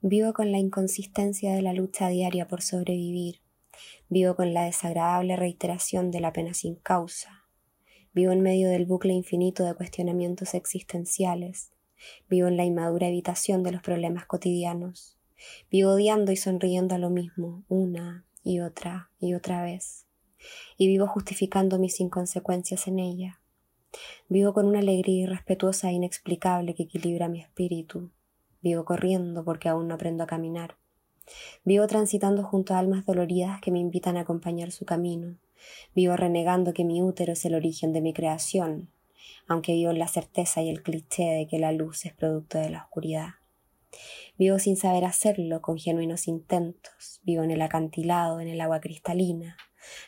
Vivo con la inconsistencia de la lucha diaria por sobrevivir. Vivo con la desagradable reiteración de la pena sin causa. Vivo en medio del bucle infinito de cuestionamientos existenciales. Vivo en la inmadura evitación de los problemas cotidianos. Vivo odiando y sonriendo a lo mismo, una y otra y otra vez. Y vivo justificando mis inconsecuencias en ella. Vivo con una alegría irrespetuosa e inexplicable que equilibra mi espíritu. Vivo corriendo porque aún no aprendo a caminar. Vivo transitando junto a almas doloridas que me invitan a acompañar su camino. Vivo renegando que mi útero es el origen de mi creación, aunque vivo en la certeza y el cliché de que la luz es producto de la oscuridad. Vivo sin saber hacerlo, con genuinos intentos. Vivo en el acantilado, en el agua cristalina,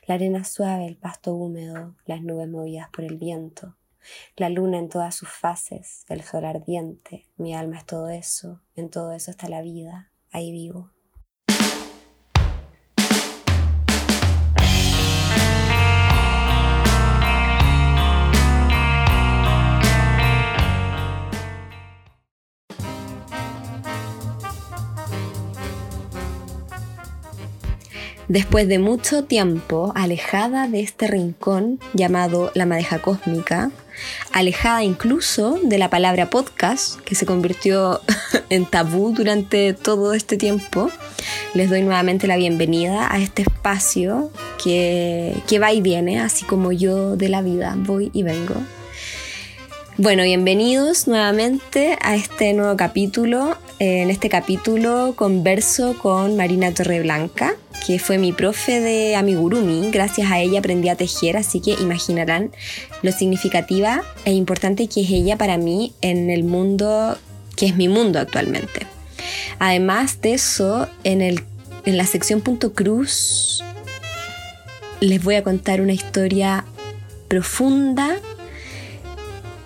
la arena suave, el pasto húmedo, las nubes movidas por el viento. La luna en todas sus fases, el sol ardiente, mi alma es todo eso, en todo eso está la vida, ahí vivo. Después de mucho tiempo alejada de este rincón llamado la madeja cósmica, alejada incluso de la palabra podcast, que se convirtió en tabú durante todo este tiempo, les doy nuevamente la bienvenida a este espacio que, que va y viene, así como yo de la vida voy y vengo. Bueno, bienvenidos nuevamente a este nuevo capítulo. En este capítulo converso con Marina Torreblanca, que fue mi profe de amigurumi. Gracias a ella aprendí a tejer, así que imaginarán lo significativa e importante que es ella para mí en el mundo que es mi mundo actualmente. Además de eso, en, el, en la sección punto cruz les voy a contar una historia profunda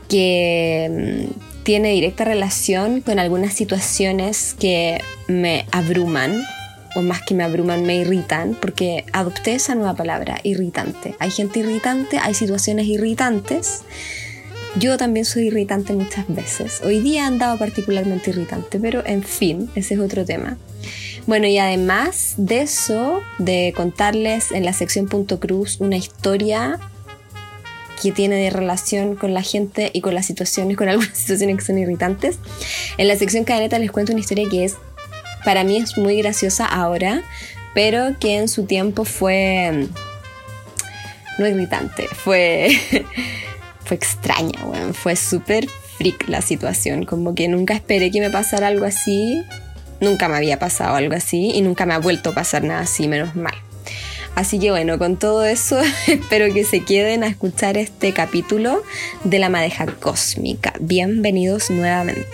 que mm, tiene directa relación con algunas situaciones que me abruman, o más que me abruman, me irritan, porque adopté esa nueva palabra, irritante. Hay gente irritante, hay situaciones irritantes. Yo también soy irritante muchas veces. Hoy día he andado particularmente irritante, pero en fin, ese es otro tema. Bueno, y además de eso, de contarles en la sección punto cruz una historia que tiene de relación con la gente y con las situaciones, con algunas situaciones que son irritantes. En la sección cadeneta les cuento una historia que es, para mí es muy graciosa ahora, pero que en su tiempo fue no irritante, fue, fue extraña, fue súper freak la situación, como que nunca esperé que me pasara algo así, nunca me había pasado algo así y nunca me ha vuelto a pasar nada así, menos mal. Así que bueno, con todo eso espero que se queden a escuchar este capítulo de la madeja cósmica. Bienvenidos nuevamente.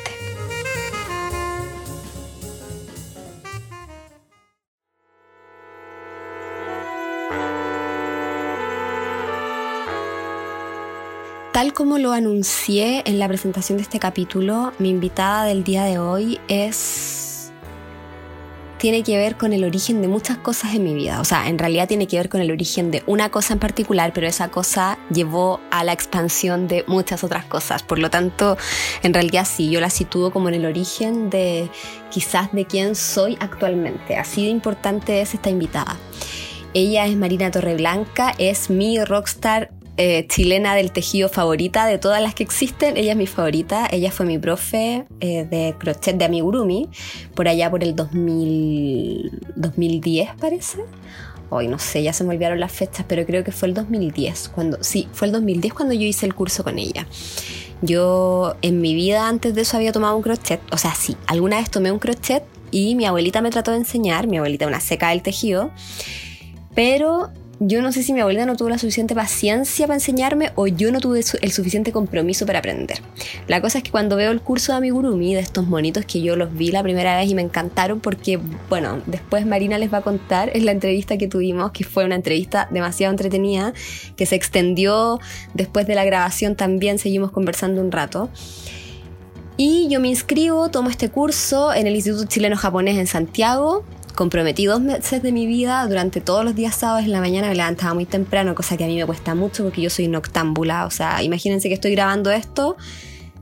Tal como lo anuncié en la presentación de este capítulo, mi invitada del día de hoy es tiene que ver con el origen de muchas cosas en mi vida. O sea, en realidad tiene que ver con el origen de una cosa en particular, pero esa cosa llevó a la expansión de muchas otras cosas. Por lo tanto, en realidad sí, yo la sitúo como en el origen de quizás de quién soy actualmente. Así de importante es esta invitada. Ella es Marina Torreblanca, es mi rockstar eh, chilena del tejido favorita de todas las que existen. Ella es mi favorita. Ella fue mi profe eh, de crochet de amigurumi por allá por el 2010 parece. Hoy no sé, ya se me olvidaron las fechas, pero creo que fue el 2010 cuando sí, fue el 2010 cuando yo hice el curso con ella. Yo en mi vida antes de eso había tomado un crochet, o sea, sí, alguna vez tomé un crochet y mi abuelita me trató de enseñar, mi abuelita una seca del tejido, pero yo no sé si mi abuelita no tuvo la suficiente paciencia para enseñarme o yo no tuve el suficiente compromiso para aprender. La cosa es que cuando veo el curso de amigurumi, de estos monitos que yo los vi la primera vez y me encantaron porque, bueno, después Marina les va a contar, es la entrevista que tuvimos, que fue una entrevista demasiado entretenida, que se extendió después de la grabación también, seguimos conversando un rato. Y yo me inscribo, tomo este curso en el Instituto Chileno Japonés en Santiago, comprometí dos meses de mi vida durante todos los días sábados en la mañana me levantaba muy temprano, cosa que a mí me cuesta mucho porque yo soy noctámbula. O sea, imagínense que estoy grabando esto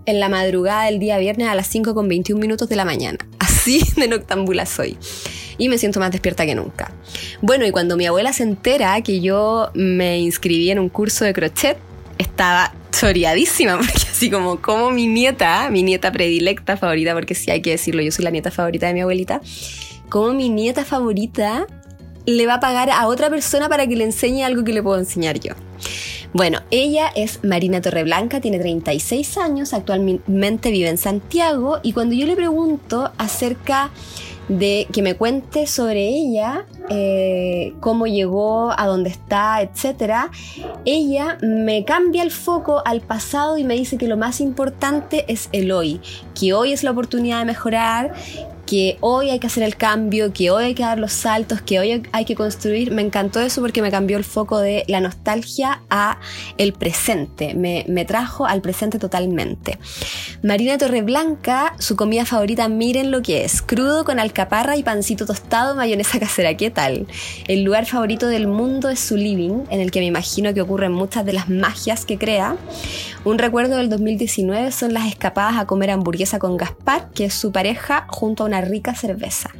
en la madrugada del día viernes a las 5 con 21 minutos de la mañana. así de noctámbula soy. Y me siento más despierta que nunca. Bueno, y cuando mi abuela se entera que yo me inscribí en un curso de crochet, estaba choreadísima, porque así como, como mi nieta, mi nieta predilecta favorita, porque sí hay que decirlo, yo soy la nieta favorita de mi abuelita, como mi nieta favorita le va a pagar a otra persona para que le enseñe algo que le puedo enseñar yo. Bueno, ella es Marina Torreblanca, tiene 36 años, actualmente vive en Santiago y cuando yo le pregunto acerca de que me cuente sobre ella, eh, cómo llegó, a dónde está, etc., ella me cambia el foco al pasado y me dice que lo más importante es el hoy, que hoy es la oportunidad de mejorar, que hoy hay que hacer el cambio, que hoy hay que dar los saltos, que hoy hay que construir. Me encantó eso porque me cambió el foco de la nostalgia a el presente, me, me trajo al presente totalmente. Marina Torreblanca, su comida favorita, miren lo que es, crudo con alcaparra y pancito tostado, mayonesa casera, ¿qué tal? El lugar favorito del mundo es su living, en el que me imagino que ocurren muchas de las magias que crea. Un recuerdo del 2019 son las escapadas a comer hamburguesa con Gaspar, que es su pareja, junto a una rica cerveza.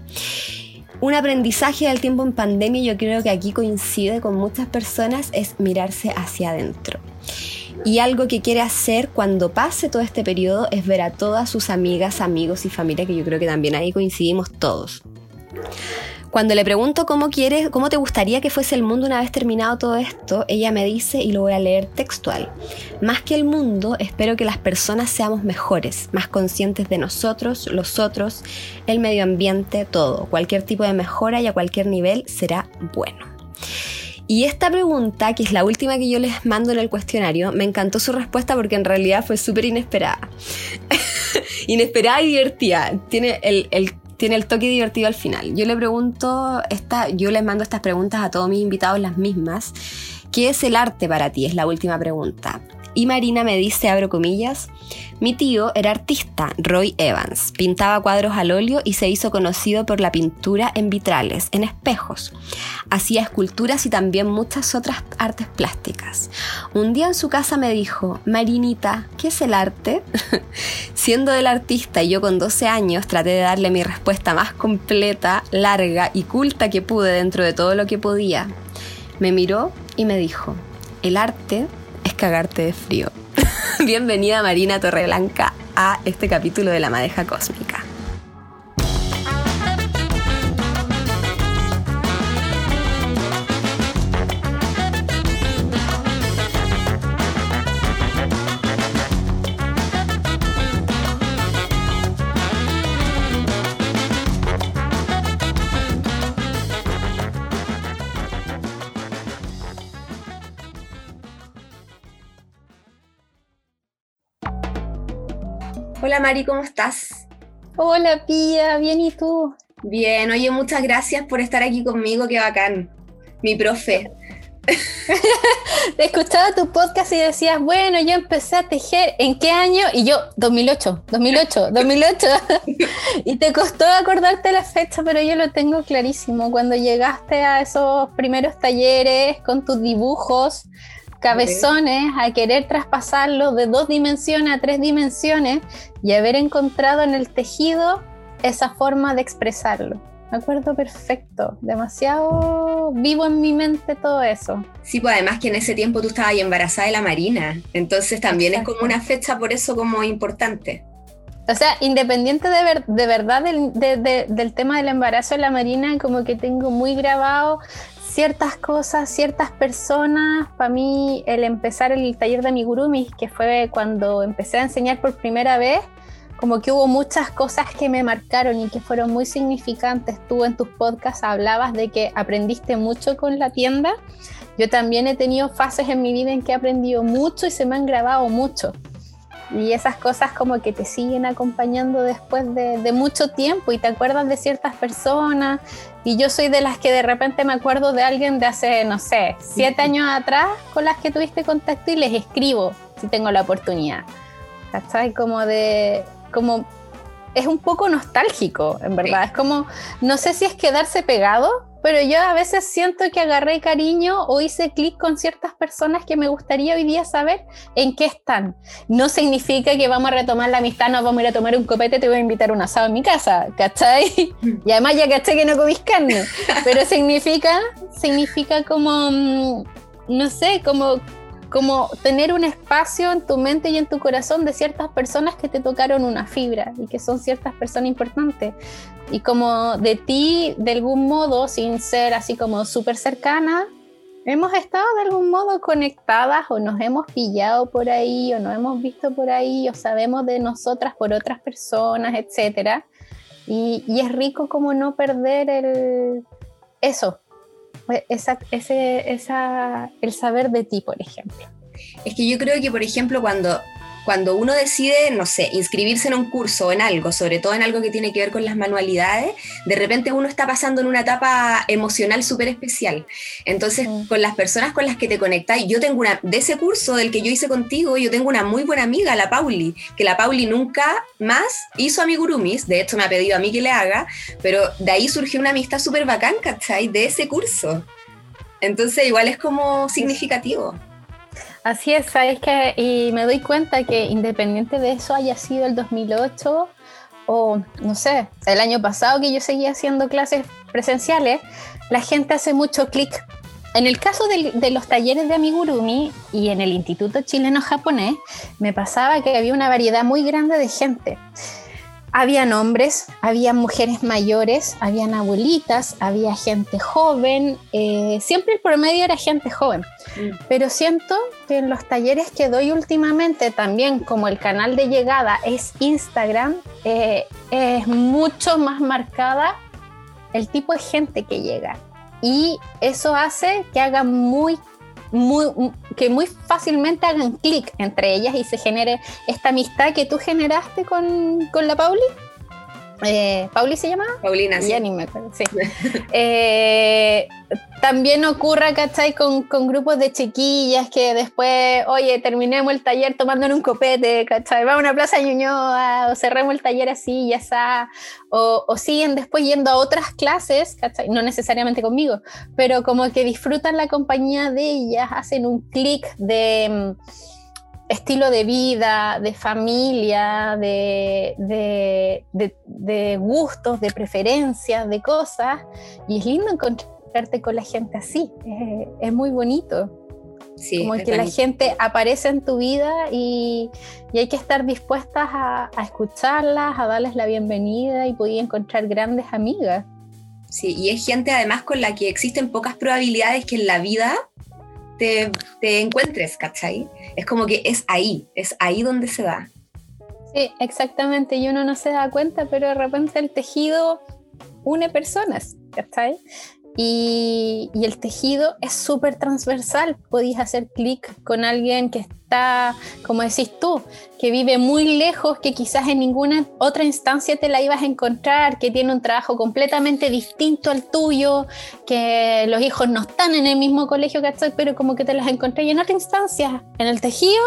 Un aprendizaje del tiempo en pandemia, yo creo que aquí coincide con muchas personas, es mirarse hacia adentro. Y algo que quiere hacer cuando pase todo este periodo es ver a todas sus amigas, amigos y familia, que yo creo que también ahí coincidimos todos. Cuando le pregunto cómo quieres, cómo te gustaría que fuese el mundo una vez terminado todo esto, ella me dice, y lo voy a leer textual, más que el mundo, espero que las personas seamos mejores, más conscientes de nosotros, los otros, el medio ambiente, todo. Cualquier tipo de mejora y a cualquier nivel será bueno. Y esta pregunta, que es la última que yo les mando en el cuestionario, me encantó su respuesta porque en realidad fue súper inesperada. inesperada y divertida. Tiene el, el tiene el toque divertido al final. Yo le pregunto, esta, yo les mando estas preguntas a todos mis invitados, las mismas. ¿Qué es el arte para ti? Es la última pregunta. Y Marina me dice, abro comillas, mi tío era artista, Roy Evans. Pintaba cuadros al óleo y se hizo conocido por la pintura en vitrales, en espejos. Hacía esculturas y también muchas otras artes plásticas. Un día en su casa me dijo, Marinita, ¿qué es el arte? Siendo el artista y yo con 12 años traté de darle mi respuesta más completa, larga y culta que pude dentro de todo lo que podía. Me miró y me dijo, el arte cagarte de frío. Bienvenida Marina Torreblanca a este capítulo de La Madeja Cósmica. Hola Mari, ¿cómo estás? Hola Pía, bien y tú. Bien, oye, muchas gracias por estar aquí conmigo, qué bacán. Mi profe. Escuchaba tu podcast y decías, bueno, yo empecé a tejer, ¿en qué año? Y yo, 2008, 2008, 2008. y te costó acordarte la fecha, pero yo lo tengo clarísimo. Cuando llegaste a esos primeros talleres con tus dibujos, cabezones a querer traspasarlo de dos dimensiones a tres dimensiones y haber encontrado en el tejido esa forma de expresarlo. Me acuerdo perfecto, demasiado vivo en mi mente todo eso. Sí, pues además que en ese tiempo tú estabas embarazada de la Marina, entonces también es como una fecha por eso como importante. O sea, independiente de, de verdad del, del tema del embarazo de la Marina, como que tengo muy grabado ciertas cosas, ciertas personas. Para mí, el empezar el taller de amigurumis, que fue cuando empecé a enseñar por primera vez, como que hubo muchas cosas que me marcaron y que fueron muy significantes. Tú en tus podcasts hablabas de que aprendiste mucho con la tienda. Yo también he tenido fases en mi vida en que he aprendido mucho y se me han grabado mucho. Y esas cosas como que te siguen acompañando después de, de, mucho tiempo y te acuerdas de ciertas personas. Y yo soy de las que de repente me acuerdo de alguien de hace, no sé, siete años atrás con las que tuviste contacto y les escribo si tengo la oportunidad. ¿Cachai? Como de, como, es un poco nostálgico, en verdad. Es como, no sé si es quedarse pegado pero yo a veces siento que agarré cariño o hice clic con ciertas personas que me gustaría hoy día saber en qué están. No significa que vamos a retomar la amistad, nos vamos a ir a tomar un copete, te voy a invitar a un asado en mi casa, ¿cachai? Y además ya caché que no comís carne, pero significa, significa como, mm, no sé, como como tener un espacio en tu mente y en tu corazón de ciertas personas que te tocaron una fibra y que son ciertas personas importantes. Y como de ti, de algún modo, sin ser así como súper cercana, hemos estado de algún modo conectadas o nos hemos pillado por ahí o nos hemos visto por ahí o sabemos de nosotras por otras personas, etc. Y, y es rico como no perder el, eso, esa, ese, esa, el saber de ti, por ejemplo. Es que yo creo que, por ejemplo, cuando cuando uno decide, no sé, inscribirse en un curso o en algo, sobre todo en algo que tiene que ver con las manualidades, de repente uno está pasando en una etapa emocional súper especial. Entonces, con las personas con las que te conectas, yo tengo una, de ese curso del que yo hice contigo, yo tengo una muy buena amiga, la Pauli, que la Pauli nunca más hizo amigurumis, de hecho me ha pedido a mí que le haga, pero de ahí surgió una amistad súper bacán, ¿cachai? De ese curso. Entonces, igual es como significativo. Así es, sabes que y me doy cuenta que independiente de eso haya sido el 2008 o no sé, el año pasado que yo seguía haciendo clases presenciales, la gente hace mucho clic. En el caso de, de, los talleres de amigurumi y en el Instituto Chileno Japonés, me pasaba que había una variedad muy grande de gente. Habían hombres, había mujeres mayores, habían abuelitas, había gente joven, eh, siempre el promedio era gente joven. Mm. Pero siento que en los talleres que doy últimamente, también como el canal de llegada es Instagram, eh, es mucho más marcada el tipo de gente que llega. Y eso hace que haga muy que muy fácilmente hagan clic entre ellas y se genere esta amistad que tú generaste con, con la Pauli. Eh, ¿Pauli se llama? Paulina, sí. Ya ni me acuerdo, sí. eh, también ocurra, ¿cachai? Con, con, grupos de chiquillas que después, oye, terminemos el taller tomando en un copete, ¿cachai? Vamos a una plaza de Ñuñoa, o cerremos el taller así, ya está. O, o, siguen después yendo a otras clases, ¿cachai? No necesariamente conmigo, pero como que disfrutan la compañía de ellas, hacen un clic de mm, estilo de vida, de familia, de, de, gustos, de preferencias, de cosas. Y es lindo encontrarte con la gente así, es, muy bonito. Sí, Como que la gente aparece en tu vida y, y hay que estar dispuestas a, a, escucharlas, a darles la bienvenida y poder encontrar grandes amigas. Sí, y es gente además con la que existen pocas probabilidades que en la vida te, encuentres, ¿cachai? Es como que es ahí, es ahí donde se da. Sí, exactamente, y uno no se da cuenta, pero de repente el tejido une personas, ¿cachai? Y, el tejido es súper transversal. Podéis hacer clic con alguien que está, como decís tú, que vive muy lejos, que quizás en ninguna otra instancia te la ibas a encontrar, que tiene un trabajo completamente distinto al tuyo, que los hijos no están en el mismo colegio, ¿cachai? Pero como que te las encontré en otra instancia. En el tejido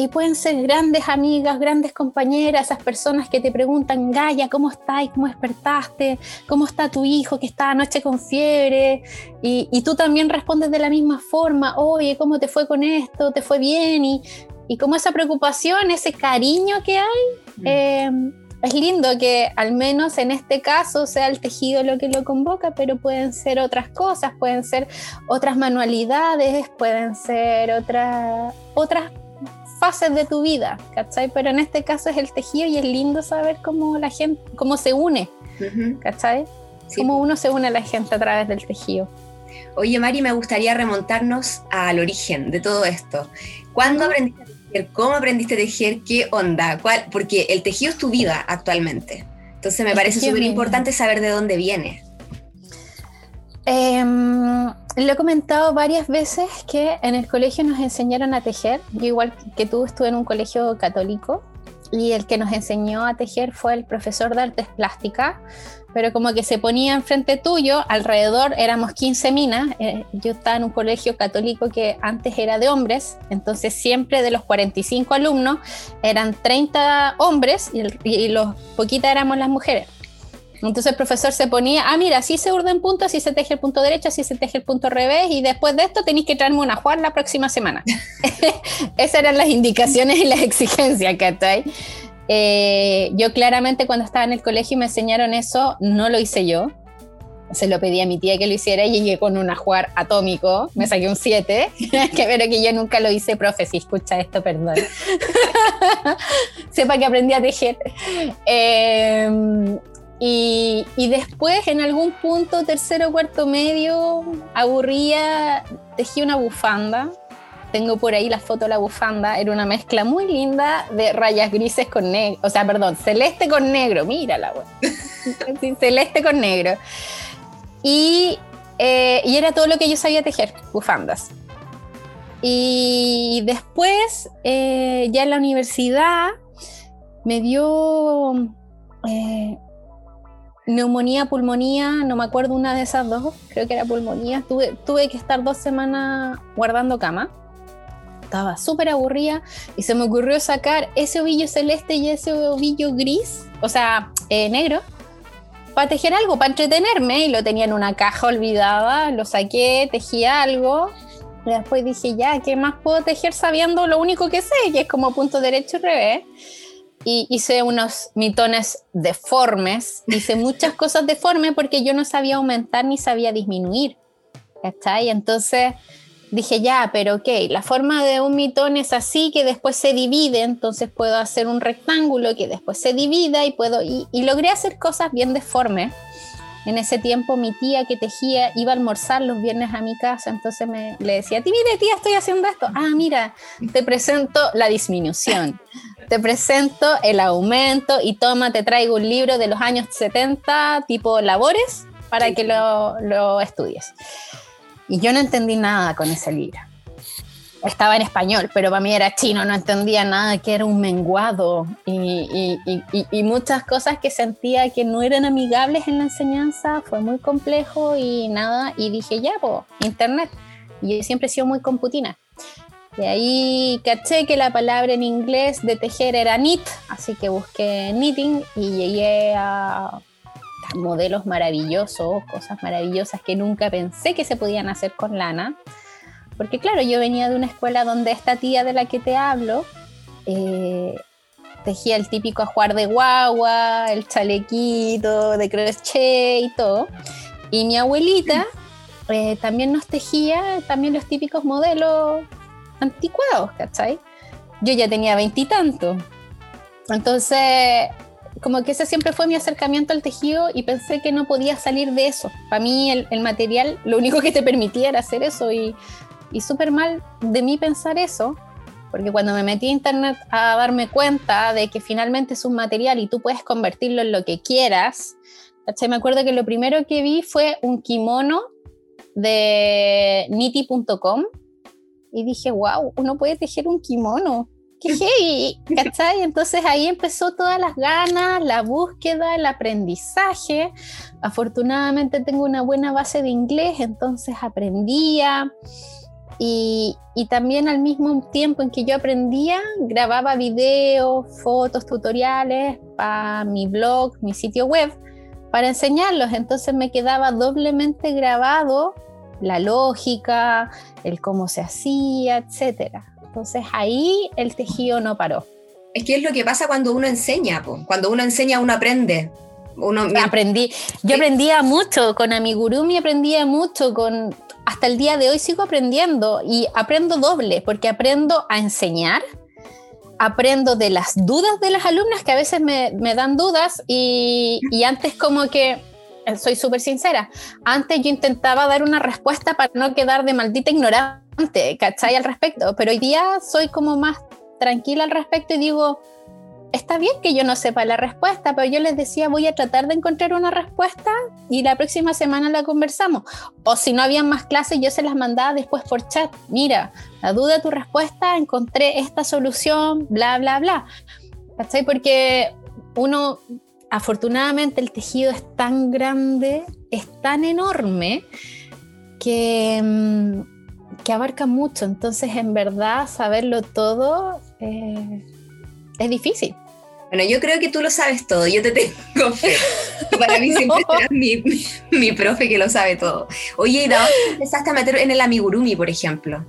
y pueden ser grandes amigas, grandes compañeras, esas personas que te preguntan, Gaya, ¿cómo estás? ¿Cómo despertaste? ¿Cómo está tu hijo que está anoche con fiebre? Y, y, tú también respondes de la misma forma, oye, ¿cómo te fue con esto? ¿Te fue bien? Y, y como esa preocupación, ese cariño que hay, mm. eh, es lindo que al menos en este caso sea el tejido lo que lo convoca, pero pueden ser otras cosas, pueden ser otras manualidades, pueden ser otras otras fases de tu vida, ¿cachai? Pero en este caso es el tejido y es lindo saber cómo la gente, cómo se une, ¿cachai? Cómo uno se une a la gente a través del tejido. Oye, Mari, me gustaría remontarnos al origen de todo esto. ¿Cuándo aprendiste a tejer? ¿Cómo aprendiste a tejer? ¿Qué onda? ¿Cuál? Porque el tejido es tu vida actualmente. Entonces me parece súper importante saber de dónde viene. Eh, he comentado varias veces que en el colegio nos enseñaron a tejer. Yo igual que tú estuve en un colegio católico y el que nos enseñó a tejer fue el profesor de artes plásticas, pero como que se ponía enfrente tuyo, alrededor éramos 15 minas, eh, yo estaba en un colegio católico que antes era de hombres, entonces siempre de los 45 alumnos eran 30 hombres y los poquitas éramos las mujeres. Entonces el profesor se ponía, ah, mira, así se urde en punto, así se teje el punto derecho, así se teje el punto revés, y después de esto tenéis que traerme una juan la próxima semana. Esas eran las indicaciones y las exigencias, ¿cachai? Eh, yo claramente cuando estaba en el colegio y me enseñaron eso, no lo hice yo. Se lo pedí a mi tía que lo hiciera y llegué con un ajuar atómico, me saqué un 7, que pero que yo nunca lo hice, profe, si escucha esto, perdón. Sepa que aprendí a tejer. Eh, y, después, en algún punto, tercero cuarto medio, aburría, tejí una bufanda. Tengo por ahí la foto de la bufanda. Era una mezcla muy linda de rayas grises con negro. O sea, perdón, celeste con negro. Mírala, güey. celeste con negro. Y, eh, y, era todo lo que yo sabía tejer, bufandas. Y después, eh, ya en la universidad, me dio eh, neumonía, pulmonía, no me acuerdo una de esas dos, creo que era pulmonía. Tuve, tuve que estar dos semanas guardando cama. Estaba súper aburrida y se me ocurrió sacar ese ovillo celeste y ese ovillo gris, o sea, eh, negro, para tejer algo, para entretenerme. Y lo tenía en una caja olvidada, lo saqué, tejí algo. Y después dije, ya, ¿qué más puedo tejer sabiendo lo único que sé, que es como punto derecho y revés? Y hice unos mitones deformes, hice muchas cosas deformes porque yo no sabía aumentar ni sabía disminuir. ¿Cachai? Entonces dije, ya, pero ok, la forma de un mitón es así que después se divide, entonces puedo hacer un rectángulo que después se divida y puedo, y, logré hacer cosas bien deformes. En ese tiempo mi tía que tejía iba a almorzar los viernes a mi casa, entonces me, le decía, mire tía, estoy haciendo esto. Ah, mira, te presento la disminución te presento el aumento y toma, te traigo un libro de los años 70, tipo labores, para que lo, estudies. Y yo no entendí nada con ese libro. Estaba en español, pero para mí era chino, no entendía nada, que era un menguado y, y, muchas cosas que sentía que no eran amigables en la enseñanza, fue muy complejo y nada, y dije, ya, pues, internet. Y yo siempre he sido muy computina. De ahí caché que la palabra en inglés de tejer era knit, así que busqué knitting y llegué a modelos maravillosos, cosas maravillosas que nunca pensé que se podían hacer con lana. Porque claro, yo venía de una escuela donde esta tía de la que te hablo eh, tejía el típico ajuar de guagua, el chalequito de crochet y todo. Y mi abuelita eh, también nos tejía también los típicos modelos anticuados, ¿cachai? Yo ya tenía veintitantos. Entonces, como que ese siempre fue mi acercamiento al tejido y pensé que no podía salir de eso. Para mí el, material lo único que te permitía era hacer eso y, y súper mal de mí pensar eso, porque cuando me metí a internet a darme cuenta de que finalmente es un material y tú puedes convertirlo en lo que quieras, ¿cachai? me acuerdo que lo primero que vi fue un kimono de niti.com y dije, wow, uno puede tejer un kimono. ¡Qué! ¿Cachai? Entonces ahí empezó todas las ganas, la búsqueda, el aprendizaje. Afortunadamente tengo una buena base de inglés, entonces aprendía. Y, también al mismo tiempo en que yo aprendía, grababa videos, fotos, tutoriales para mi blog, mi sitio web, para enseñarlos. Entonces me quedaba doblemente grabado la lógica, el cómo se hacía, etc. Entonces ahí el tejido no paró. Es que es lo que pasa cuando uno enseña, cuando uno enseña uno aprende. Uno... Aprendí, yo aprendía mucho con amigurumi, aprendía mucho con hasta el día de hoy sigo aprendiendo y aprendo doble porque aprendo a enseñar, aprendo de las dudas de las alumnas que a veces me, dan dudas y, y antes como que eh, soy súper sincera. Antes yo intentaba dar una respuesta para no quedar de maldita ignorante, ¿cachai? Al respecto, pero hoy día soy como más tranquila al respecto y digo, está bien que yo no sepa la respuesta, pero yo les decía, voy a tratar de encontrar una respuesta y la próxima semana la conversamos. O si no habían más clases, yo se las mandaba después por chat. Mira, la duda de tu respuesta, encontré esta solución, bla, bla, bla. ¿Cachai? Porque uno afortunadamente el tejido es tan grande, es tan enorme, que, mm, que abarca mucho. Entonces, en verdad, saberlo todo eh, es difícil. Bueno, yo creo que tú lo sabes todo, yo te tengo fe. Para mí siempre serás mi, mi, profe que lo sabe todo. Oye, ¿y de dónde empezaste a meter en el amigurumi, por ejemplo?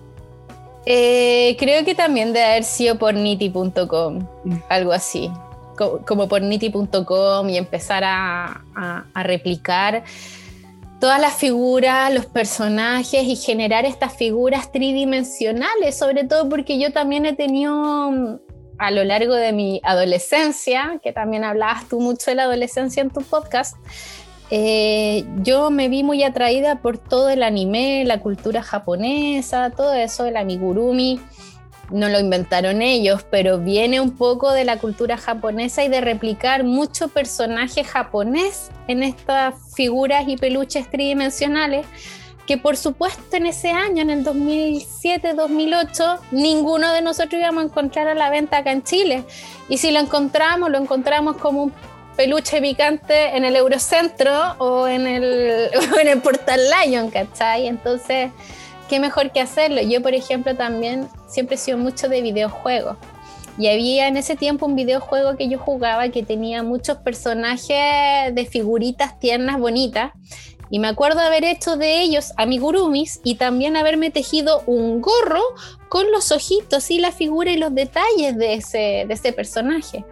Eh, creo que también de haber sido por niti.com, mm. algo así. Como, por niti.com y empezar a, a replicar todas las figuras, los personajes y generar estas figuras tridimensionales, sobre todo porque yo también he tenido a lo largo de mi adolescencia, que también hablabas tú mucho de la adolescencia en tu podcast, eh, yo me vi muy atraída por todo el anime, la cultura japonesa, todo eso, el amigurumi. No lo inventaron ellos, pero viene un poco de la cultura japonesa y de replicar mucho personaje japonés en estas figuras y peluches tridimensionales que por supuesto en ese año, en el 2007-2008, ninguno de nosotros íbamos a encontrar a la venta acá en Chile. Y si lo encontramos, lo encontramos como un peluche picante en el Eurocentro o en el, en el Portal Lion, ¿cachai? Entonces, ¿qué mejor que hacerlo? Yo, por ejemplo, también siempre he sido mucho de videojuegos. Y había en ese tiempo un videojuego que yo jugaba que tenía muchos personajes de figuritas tiernas, bonitas. Y me acuerdo haber hecho de ellos amigurumis y también haberme tejido un gorro con los ojitos y la figura y los detalles de ese, de ese personaje.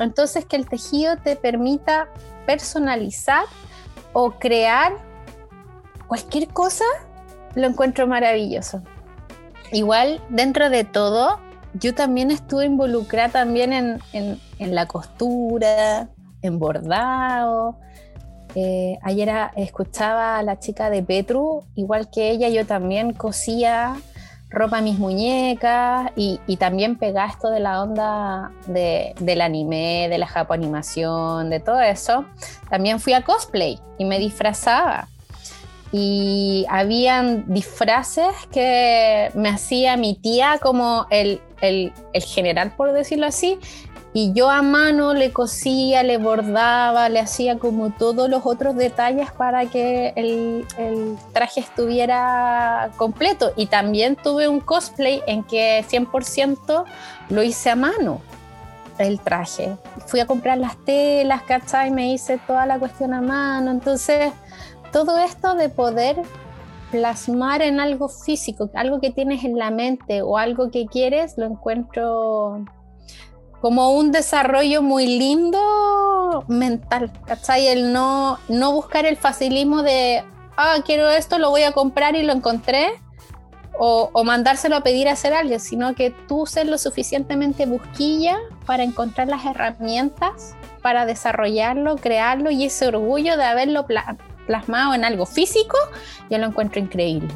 Entonces que el tejido te permita personalizar o crear cualquier cosa, lo encuentro maravilloso. Igual, dentro de todo, yo también estuve involucrada también en, en, en la costura, en bordado, eh, ayer escuchaba a la chica de Petru, igual que ella, yo también cosía ropa a mis muñecas y, también pegaba esto de la onda del anime, de la japoanimación, de todo eso. También fui a cosplay y me disfrazaba. Y habían disfraces que me hacía mi tía como el, el general, por decirlo así, y yo a mano le cosía, le bordaba, le hacía como todos los otros detalles para que el, traje estuviera completo. Y también tuve un cosplay en que 100% lo hice a mano, el traje. Fui a comprar las telas, ¿cachai? Me hice toda la cuestión a mano. Entonces, todo esto de poder plasmar en algo físico, algo que tienes en la mente o algo que quieres, lo encuentro como un desarrollo muy lindo mental, ¿cachai? El no, no buscar el facilismo de, ah, quiero esto, lo voy a comprar y lo encontré, o, mandárselo a pedir a hacer alguien, sino que tú ser lo suficientemente busquilla para encontrar las herramientas para desarrollarlo, crearlo y ese orgullo de haberlo plasmado en algo físico, yo lo encuentro increíble.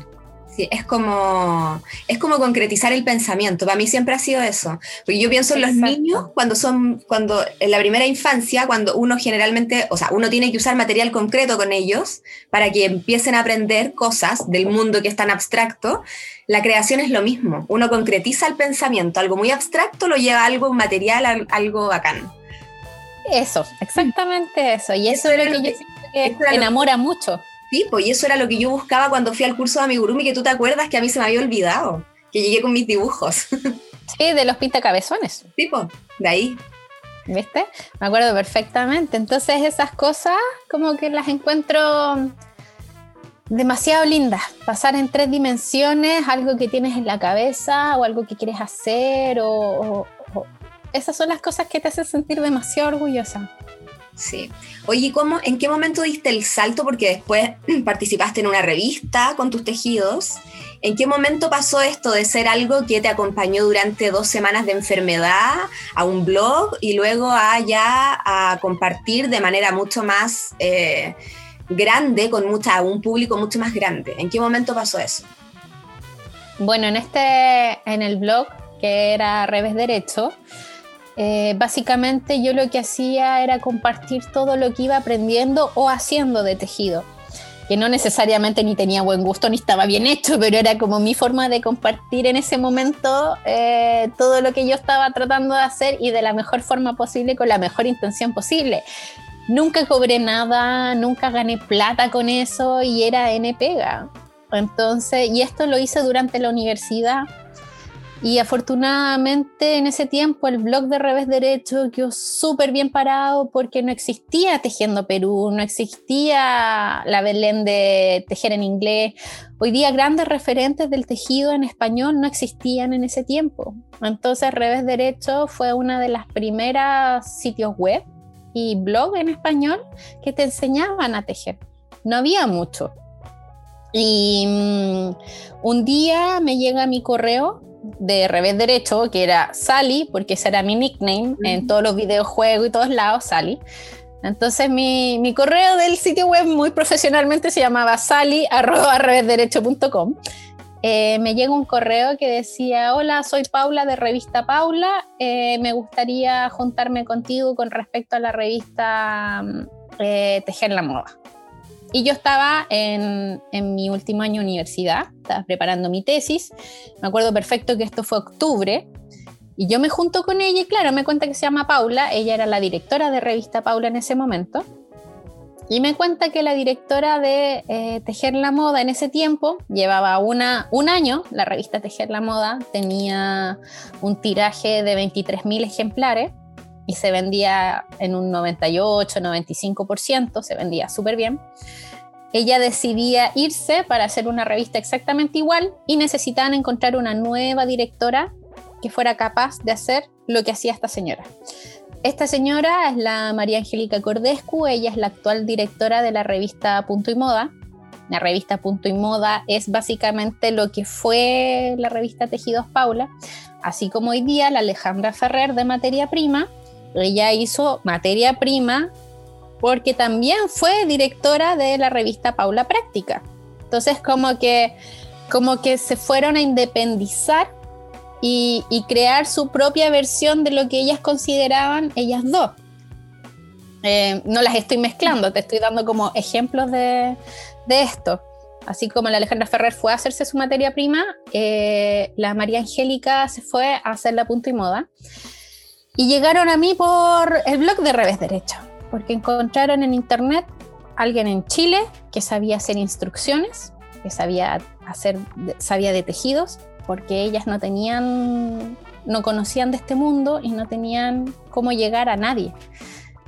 Sí, es como, es como concretizar el pensamiento. Para mí siempre ha sido eso. Porque yo pienso en los niños cuando son, cuando en la primera infancia, cuando uno generalmente, o sea, uno tiene que usar material concreto con ellos para que empiecen a aprender cosas del mundo que es tan abstracto. La creación es lo mismo. Uno concretiza el pensamiento, algo muy abstracto lo lleva a algo material, algo bacán. Eso, exactamente eso. Y eso, es lo que, yo siento que enamora mucho. Sí, pues y eso era lo que yo buscaba cuando fui al curso de amigurumi, que tú te acuerdas que a mí se me había olvidado, que llegué con mis dibujos. Sí, de los pintacabezones. Sí, pues, de ahí. ¿Viste? Me acuerdo perfectamente. Entonces esas cosas como que las encuentro demasiado lindas. Pasar en tres dimensiones, algo que tienes en la cabeza o algo que quieres hacer o esas son las cosas que te hacen sentir demasiado orgullosa. Sí. Oye, ¿cómo, ¿en qué momento diste el salto? Porque después participaste en una revista con tus tejidos. ¿En qué momento pasó esto de ser algo que te acompañó durante dos semanas de enfermedad a un blog y luego a ya a compartir de manera mucho más eh, grande, con mucha, un público mucho más grande? ¿En qué momento pasó eso? Bueno, en este, en el blog que era Revés Derecho, eh, básicamente yo lo que hacía era compartir todo lo que iba aprendiendo o haciendo de tejido, que no necesariamente ni tenía buen gusto ni estaba bien hecho, pero era como mi forma de compartir en ese momento eh, todo lo que yo estaba tratando de hacer y de la mejor forma posible, con la mejor intención posible. Nunca cobré nada, nunca gané plata con eso y era N pega. Entonces, y esto lo hice durante la universidad Y afortunadamente en ese tiempo el blog de Revés Derecho quedó súper bien parado porque no existía Tejiendo Perú, no existía la Belén de Tejer en inglés. Hoy día grandes referentes del tejido en español no existían en ese tiempo. Entonces Revés Derecho fue una de las primeras sitios web y blog en español que te enseñaban a tejer. No había mucho. Y mm, un día me llega mi correo de revés derecho, que era Sally, porque ese era mi nickname en todos los videojuegos y todos lados, Sally. Entonces mi, mi, correo del sitio web muy profesionalmente se llamaba sally.revésderecho.com. Eh, me llega un correo que decía, hola, soy Paula de Revista Paula, eh, me gustaría juntarme contigo con respecto a la revista mm, eh, Tejer la Moda. Y yo estaba en, en, mi último año de universidad, estaba preparando mi tesis. Me acuerdo perfecto que esto fue octubre. Y yo me junto con ella y claro, me cuenta que se llama Paula. Ella era la directora de revista Paula en ese momento. Y me cuenta que la directora de eh, Tejer la Moda en ese tiempo llevaba una, un año, la revista Tejer la Moda tenía un tiraje de 23.000 ejemplares y se vendía en un 98, 95%, se vendía súper bien. Ella decidía irse para hacer una revista exactamente igual y necesitaban encontrar una nueva directora que fuera capaz de hacer lo que hacía esta señora. Esta señora es la María Angélica Cordescu, ella es la actual directora de la revista Punto y Moda. La revista Punto y Moda es básicamente lo que fue la revista Tejidos Paula, así como hoy día la Alejandra Ferrer de Materia Prima ella hizo materia prima porque también fue directora de la revista Paula Práctica. Entonces como que, como que se fueron a independizar y, crear su propia versión de lo que ellas consideraban ellas dos. Eh, no las estoy mezclando, te estoy dando como ejemplos de, esto. Así como la Alejandra Ferrer fue a hacerse su materia prima, eh, la María Angélica se fue a hacer la punto y moda. Y llegaron a mí por el blog de Revés Derecho, porque encontraron en internet alguien en Chile que sabía hacer instrucciones, que sabía hacer, sabía de tejidos, porque ellas no tenían, no conocían de este mundo y no tenían cómo llegar a nadie.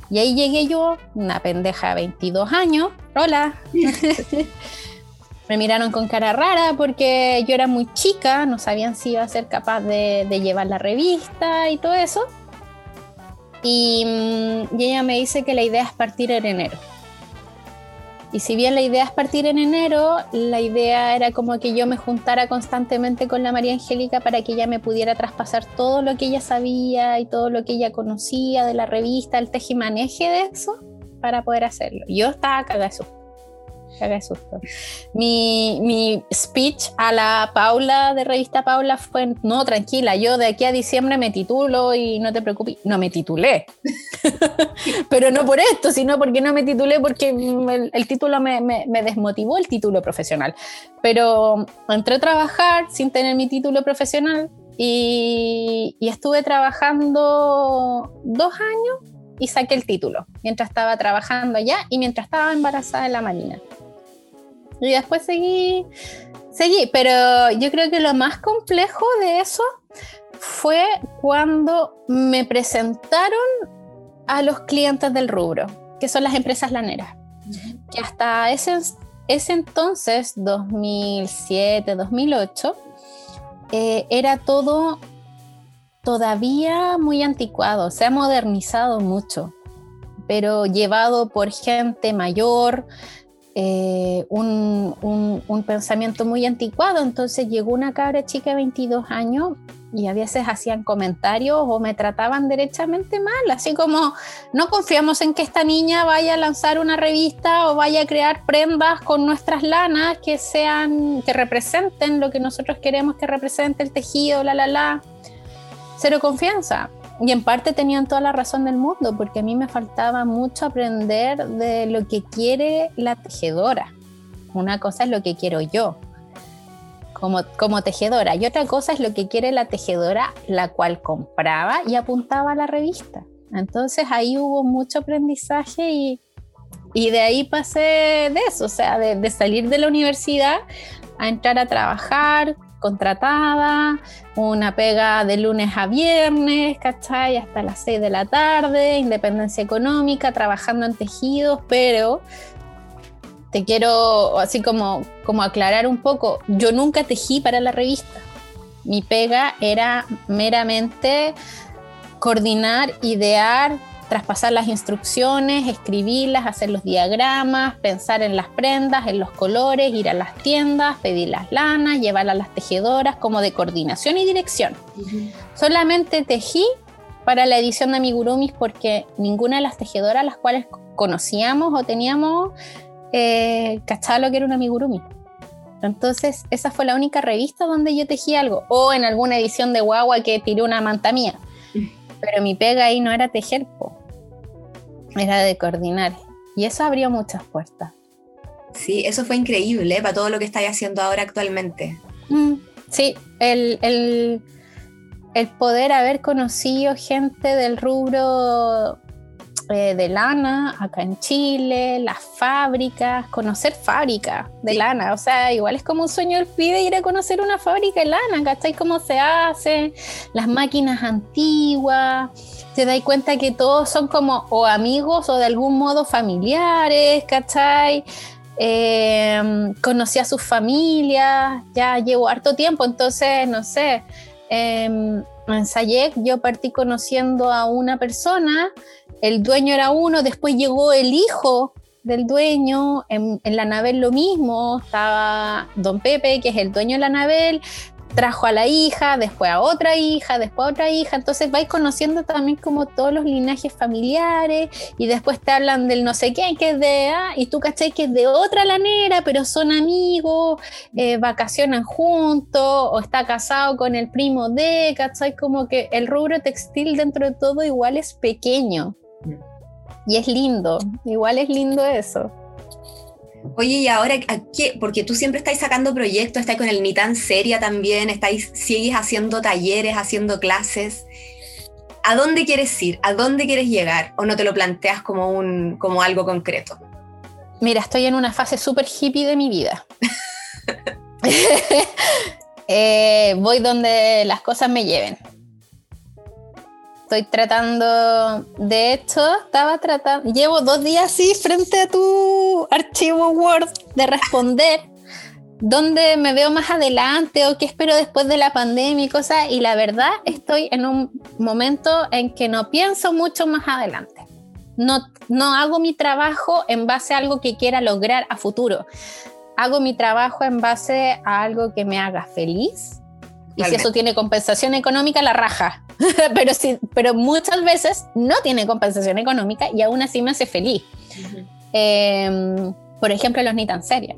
Y ahí llegué yo, una pendeja de 22 años, hola. Me miraron con cara rara porque yo era muy chica, no sabían si iba a ser capaz de, de llevar la revista y todo eso. Mm, y, ella me dice que la idea es partir en enero. Y si bien la idea es partir en enero, la idea era como que yo me juntara constantemente con la María Angélica para que ella me pudiera traspasar todo lo que ella sabía y todo lo que ella conocía de la revista, el tejimaneje de eso, para poder hacerlo. Yo estaba cagada Caga susto. Mi, mi, speech a la Paula de revista Paula fue, no, tranquila, yo de aquí a diciembre me titulo y no te preocupes. No me titulé. Pero no por esto, sino porque no me titulé porque el, título me, me, me, desmotivó el título profesional. Pero entré a trabajar sin tener mi título profesional y, y estuve trabajando dos años y saqué el título mientras estaba trabajando allá y mientras estaba embarazada en la Marina. Y después seguí, seguí, pero yo creo que lo más complejo de eso fue cuando me presentaron a los clientes del rubro, que son las empresas laneras, que hasta ese, ese entonces, 2007, 2008, eh, era todo todavía muy anticuado, se ha modernizado mucho, pero llevado por gente mayor, eh, un, un, pensamiento muy anticuado. Entonces llegó una cabra chica de 22 años y a veces hacían comentarios o me trataban derechamente mal, así como no confiamos en que esta niña vaya a lanzar una revista o vaya a crear prendas con nuestras lanas que sean, que representen lo que nosotros queremos que represente el tejido, la la la. Cero confianza. Y en parte tenían toda la razón del mundo, porque a mí me faltaba mucho aprender de lo que quiere la tejedora. Una cosa es lo que quiero yo como, como tejedora y otra cosa es lo que quiere la tejedora, la cual compraba y apuntaba a la revista. Entonces ahí hubo mucho aprendizaje y, y de ahí pasé de eso, o sea, de, de salir de la universidad a entrar a trabajar subcontratada, una pega de lunes a viernes, ¿cachai? Hasta las 6 de la tarde, independencia económica, trabajando en tejidos, pero te quiero así como, como aclarar un poco, yo nunca tejí para la revista. Mi pega era meramente coordinar, idear, traspasar las instrucciones, escribirlas, hacer los diagramas, pensar en las prendas, en los colores, ir a las tiendas, pedir las lanas, llevarlas a las tejedoras, como de coordinación y dirección. Solamente tejí para la edición de amigurumis porque ninguna de las tejedoras las cuales conocíamos o teníamos eh, cachaba lo que era un amigurumi. Entonces, esa fue la única revista donde yo tejí algo. O en alguna edición de Guagua que tiré una manta mía. Pero mi pega ahí no era tejer, era de coordinar. Y eso abrió muchas puertas. Sí, eso fue increíble para todo lo que estáis haciendo ahora actualmente. Mm, sí, el, el, el, poder haber conocido gente del rubro eh, de lana acá en Chile, las fábricas, conocer fábricas de lana. O sea, igual es como un sueño el pide ir a conocer una fábrica de lana, ¿cachai? Cómo se hace, las máquinas antiguas. Te das cuenta que todos son como o amigos o de algún modo familiares, ¿cachai? Eh, conocí a sus familias, ya llevo harto tiempo, entonces, no sé, em, en Sayek yo partí conociendo a una persona el dueño era uno, después llegó el hijo del dueño, en, la Navel lo mismo, estaba don Pepe, que es el dueño de la Navel, trajo a la hija, después a otra hija, después a otra hija, entonces vais conociendo también como todos los linajes familiares y después te hablan del no sé quién que es de, ah, y tú cachai que es de otra lanera, pero son amigos, eh, vacacionan juntos o está casado con el primo de, cachai, como que el rubro textil dentro de todo igual es pequeño. Y es lindo, igual es lindo eso. Oye, y ahora, qué? Porque tú siempre estás sacando proyectos, estás con el Ni tan seria también, estáis, sigues haciendo talleres, haciendo clases. ¿A dónde quieres ir? ¿A dónde quieres llegar? ¿O no te lo planteas como, un, como algo concreto? Mira, estoy en una fase súper hippie de mi vida. Eh, voy donde las cosas me lleven estoy tratando, de hecho, estaba tratando, llevo dos días así frente a tu archivo Word de responder dónde me veo más adelante o qué espero después de la pandemia y cosas, y la verdad estoy en un momento en que no pienso mucho más adelante. No, no hago mi trabajo en base a algo que quiera lograr a futuro. Hago mi trabajo en base a algo que me haga feliz. Y si eso tiene compensación económica, la raja. pero, sí, pero muchas veces no tiene compensación económica y aún así me hace feliz. Em, por ejemplo, los ni tan serios.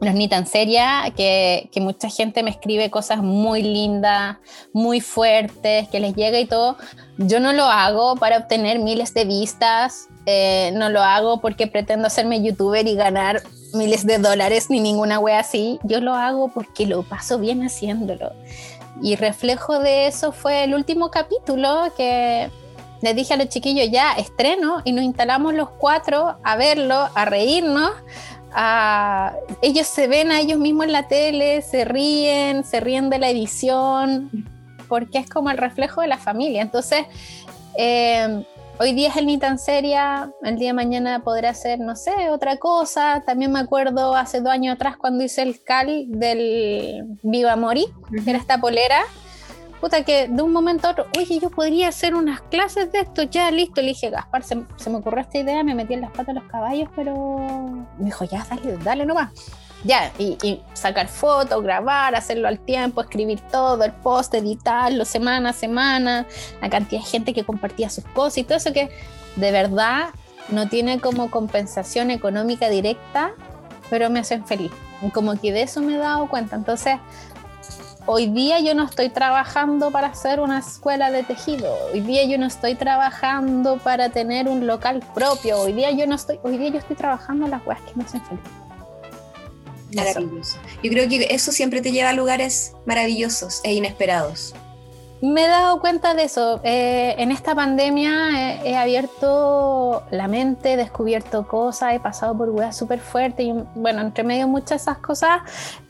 Los ni tan serios, que, que, mucha gente me escribe cosas muy lindas, muy fuertes, que les llega y todo. Yo no lo hago para obtener miles de vistas, eh, no lo hago porque pretendo hacerme youtuber y ganar miles de dólares ni ninguna wea así. Yo lo hago porque lo paso bien haciéndolo. Y reflejo de eso fue el último capítulo que le dije a los chiquillos, ya estreno y nos instalamos los cuatro a verlo, a reírnos. A... Ellos se ven a ellos mismos en la tele, se ríen, se ríen de la edición, porque es como el reflejo de la familia. Entonces, eh, hoy día es el ni tan seria, el día de mañana podrá ser, no sé, otra cosa. También me acuerdo hace dos años atrás cuando hice el cal del Viva Mori, que era esta polera. Puta, que de un momento a otro, oye, yo podría hacer unas clases de esto, ya listo. Le dije, Gaspar, se, me ocurrió esta idea, me metí en las patas de los caballos, pero me dijo, ya, dale, dale nomás ya, y, sacar fotos, grabar, hacerlo al tiempo, escribir todo, el post, editarlo semana a semana, la cantidad de gente que compartía sus cosas y todo eso que de verdad no tiene como compensación económica directa, pero me hacen feliz. Y como que de eso me he dado cuenta. Entonces, hoy día yo no estoy trabajando para hacer una escuela de tejido. Hoy día yo no estoy trabajando para tener un local propio. Hoy día yo no estoy, hoy día yo estoy trabajando en las cosas que me hacen feliz. Maravilloso. Yo creo que eso siempre te lleva a lugares maravillosos e inesperados. Me he dado cuenta de eso. Eh, en esta pandemia he, abierto la mente, he descubierto cosas, he pasado por weas súper fuertes y bueno, entre medio de muchas de esas cosas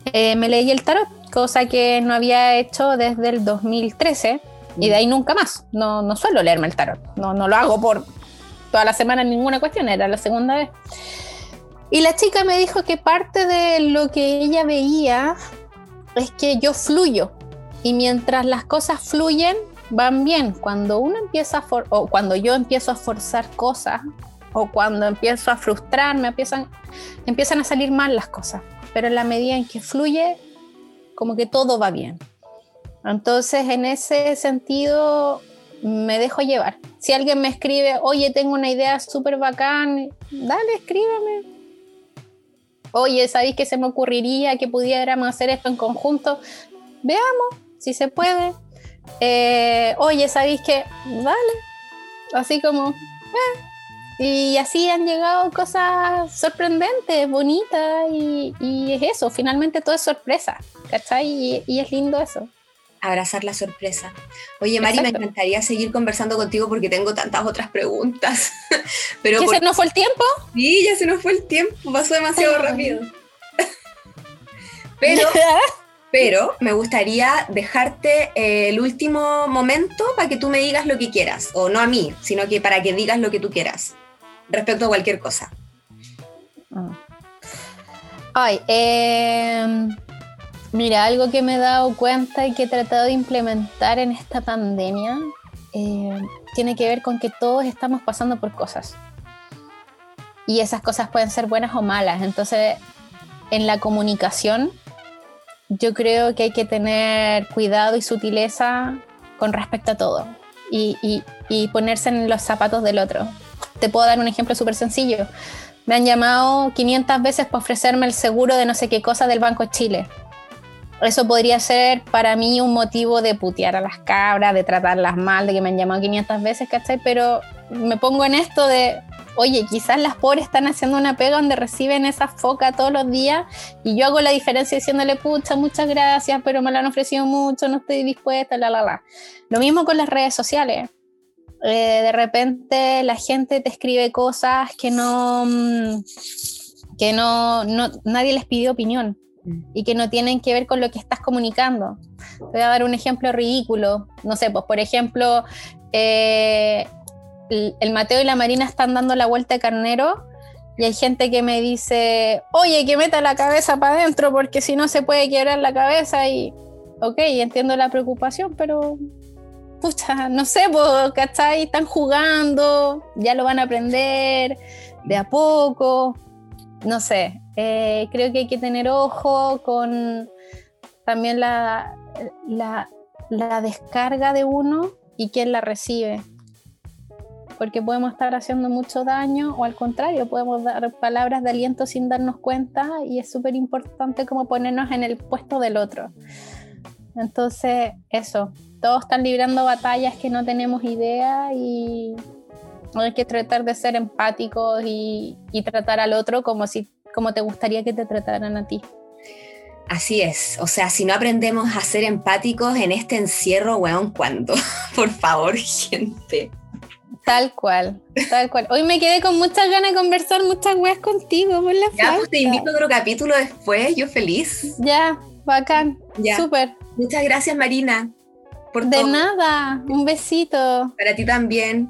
eh, me leí el tarot cosa que no había hecho desde el 2013 y de ahí nunca más. No, no suelo leerme el tarot, no, no lo hago por toda la semana ninguna cuestión, era la segunda vez. Y la chica me dijo que parte de lo que ella veía es que yo fluyo y mientras las cosas fluyen van bien. Cuando uno empieza a o cuando yo empiezo a forzar cosas o cuando empiezo a frustrarme, empiezan, a salir mal las cosas. Pero en la medida en que fluye, como que todo va bien. Entonces, en ese sentido, me dejo llevar. Si alguien me escribe, oye, tengo una idea súper bacán, dale, escríbeme. Oye, ¿sabéis que se me ocurriría que pudiéramos hacer esto en conjunto? Veamos si se puede. Eh, oye, ¿sabéis que? Dale. Así como... Eh. Y así han llegado cosas sorprendentes, bonitas, y, es eso, finalmente todo es sorpresa, ¿cachai? y es lindo eso abrazar la sorpresa. Oye, Mari, me encantaría seguir conversando contigo porque tengo tantas otras preguntas. Pero ¿Ya se nos fue el tiempo? Sí, ya se nos fue el tiempo, pasó demasiado rápido. pero, pero me gustaría dejarte eh, el último momento para que tú me digas lo que quieras, o no a mí, sino que para que digas lo que tú quieras respecto a cualquier cosa. Ah. Ay, eh Mira, algo que me he dado cuenta y que he tratado de implementar en esta pandemia eh, tiene que ver con que todos estamos pasando por cosas. Y esas cosas pueden ser buenas o malas. Entonces, en la comunicación, yo creo que hay que tener cuidado y sutileza con respecto a todo y, y ponerse en los zapatos del otro. Te puedo dar un ejemplo súper sencillo. Me han llamado 500 veces para ofrecerme el seguro de no sé qué cosa del Banco de Chile eso podría ser para mí un motivo de putear a las cabras, de tratarlas mal, de que me han llamado 500 veces, ¿cachai? Pero me pongo en esto de, oye, quizás las pobres están haciendo una pega donde reciben esa foca todos los días y yo hago la diferencia diciéndole, pucha, muchas gracias, pero me lo han ofrecido mucho, no estoy dispuesta, la, la, la. Lo mismo con las redes sociales. Eh, de repente la gente te escribe cosas que no, mm, que no, no nadie les pidió opinión y que no tienen que ver con lo que estás comunicando. Te voy a dar un ejemplo ridículo. No sé, pues por ejemplo, eh, el, Mateo y la Marina están dando la vuelta de carnero y hay gente que me dice, oye, que meta la cabeza para adentro porque si no se puede quebrar la cabeza y, ok, entiendo la preocupación, pero, pucha, no sé, pues, ¿cachai? Están jugando, ya lo van a aprender de a poco, no sé, eh, creo que hay que tener ojo con también la, la, descarga de uno y quién la recibe. Porque podemos estar haciendo mucho daño o al contrario, podemos dar palabras de aliento sin darnos cuenta y es súper importante como ponernos en el puesto del otro. Entonces, eso, todos están librando batallas que no tenemos idea y hay que tratar de ser empáticos y, y tratar al otro como si como te gustaría que te trataran a ti. Así es, o sea, si no aprendemos a ser empáticos en este encierro, weón, ¿cuándo? Por favor, gente. Tal cual, tal cual. Hoy me quedé con muchas ganas de conversar muchas weas contigo por la Ya, pues te invito a otro capítulo después, yo feliz. Ya, bacán, ya. súper. Muchas gracias, Marina. Por de nada, un besito. Para ti también.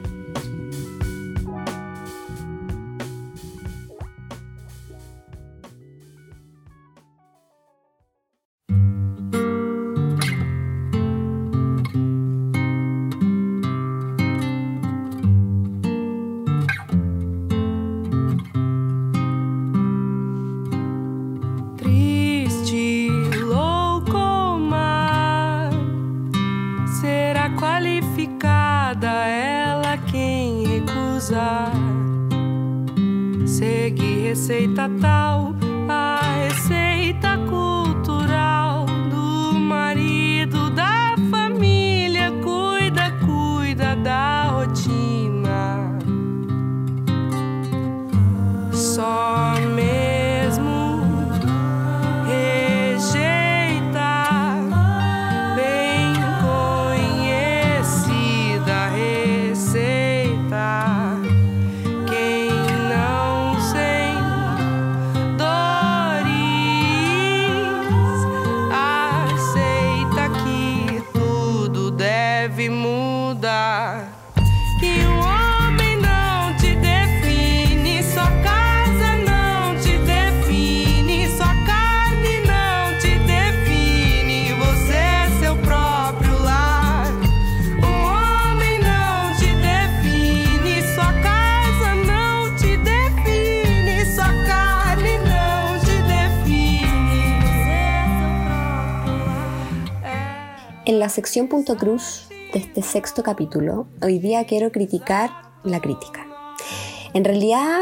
En la sección punto cruz de este sexto capítulo, hoy día quiero criticar la crítica. En realidad,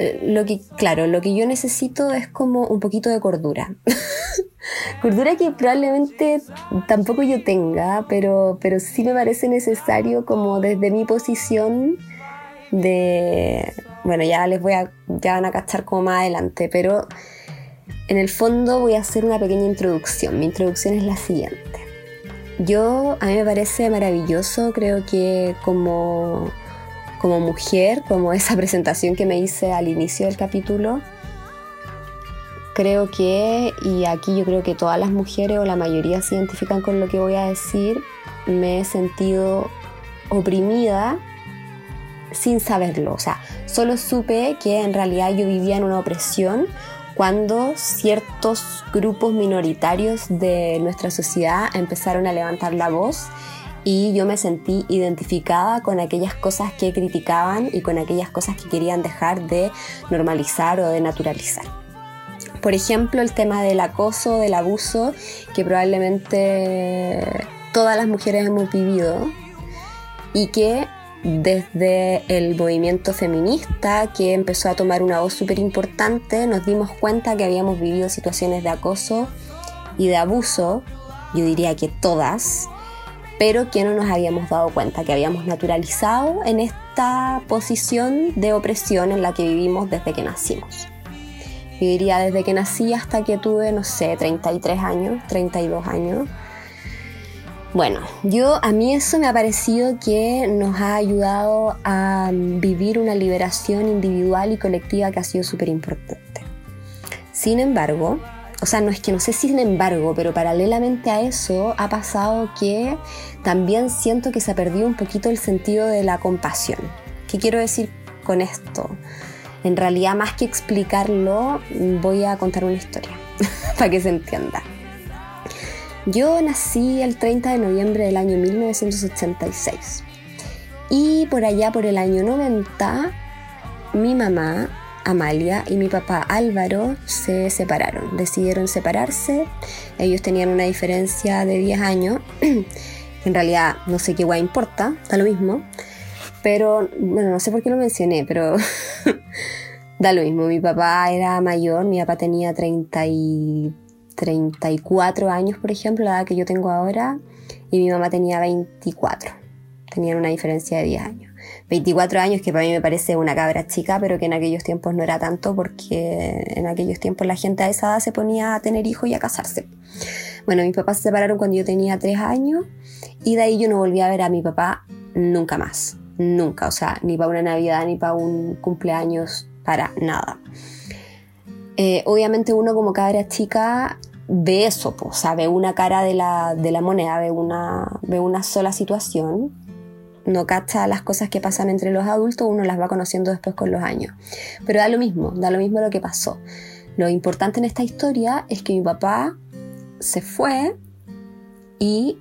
eh, lo que, claro, lo que yo necesito es como un poquito de cordura. cordura que probablemente tampoco yo tenga, pero, pero sí me parece necesario como desde mi posición de... Bueno, ya les voy ya van a cachar como más adelante, pero en el fondo voy a hacer una pequeña introducción. Mi introducción es la siguiente. Yo, a mí me parece maravilloso, creo que como, como mujer, como esa presentación que me hice al inicio del capítulo, creo que, y aquí yo creo que todas las mujeres o la mayoría se identifican con lo que voy a decir, me he sentido oprimida sin saberlo. O sea, solo supe que en realidad yo vivía en una opresión cuando ciertos grupos minoritarios de nuestra sociedad empezaron a levantar la voz y yo me sentí identificada con aquellas cosas que criticaban y con aquellas cosas que querían dejar de normalizar o de naturalizar. Por ejemplo, el tema del acoso, del abuso, que probablemente todas las mujeres hemos vivido y que desde el movimiento feminista que empezó a tomar una voz súper importante, nos dimos cuenta que habíamos vivido situaciones de acoso y de abuso, yo diría que todas, pero que no nos habíamos dado cuenta, que habíamos naturalizado en esta posición de opresión en la que vivimos desde que nacimos. Yo diría desde que nací hasta que tuve, no sé, 33 años, 32 años bueno, yo a mí eso me ha parecido que nos ha ayudado a vivir una liberación individual y colectiva que ha sido súper importante. Sin embargo, o sea, no es que no sé sin embargo, pero paralelamente a eso ha pasado que también siento que se ha perdido un poquito el sentido de la compasión. ¿Qué quiero decir con esto? En realidad, más que explicarlo, voy a contar una historia para que se entienda. Yo nací el 30 de noviembre del año 1986 y por allá por el año 90 mi mamá Amalia y mi papá Álvaro se separaron, decidieron separarse, ellos tenían una diferencia de 10 años, en realidad no sé qué guay importa, da lo mismo, pero bueno, no sé por qué lo mencioné, pero da lo mismo, mi papá era mayor, mi papá tenía 30 y 34 años, por ejemplo, la edad que yo tengo ahora, y mi mamá tenía 24. Tenían una diferencia de 10 años. 24 años que para mí me parece una cabra chica, pero que en aquellos tiempos no era tanto porque en aquellos tiempos la gente a esa edad se ponía a tener hijos y a casarse. Bueno, mis papás se separaron cuando yo tenía 3 años y de ahí yo no volví a ver a mi papá nunca más. Nunca, o sea, ni para una Navidad ni para un cumpleaños, para nada. Eh, obviamente uno como cabra chica ve eso, o sea, ve una cara de la, moneda, ve una, ve una sola situación, no cacha las cosas que pasan entre los adultos, uno las va conociendo después con los años. Pero da lo mismo, da lo mismo lo que pasó. Lo importante en esta historia es que mi papá se fue y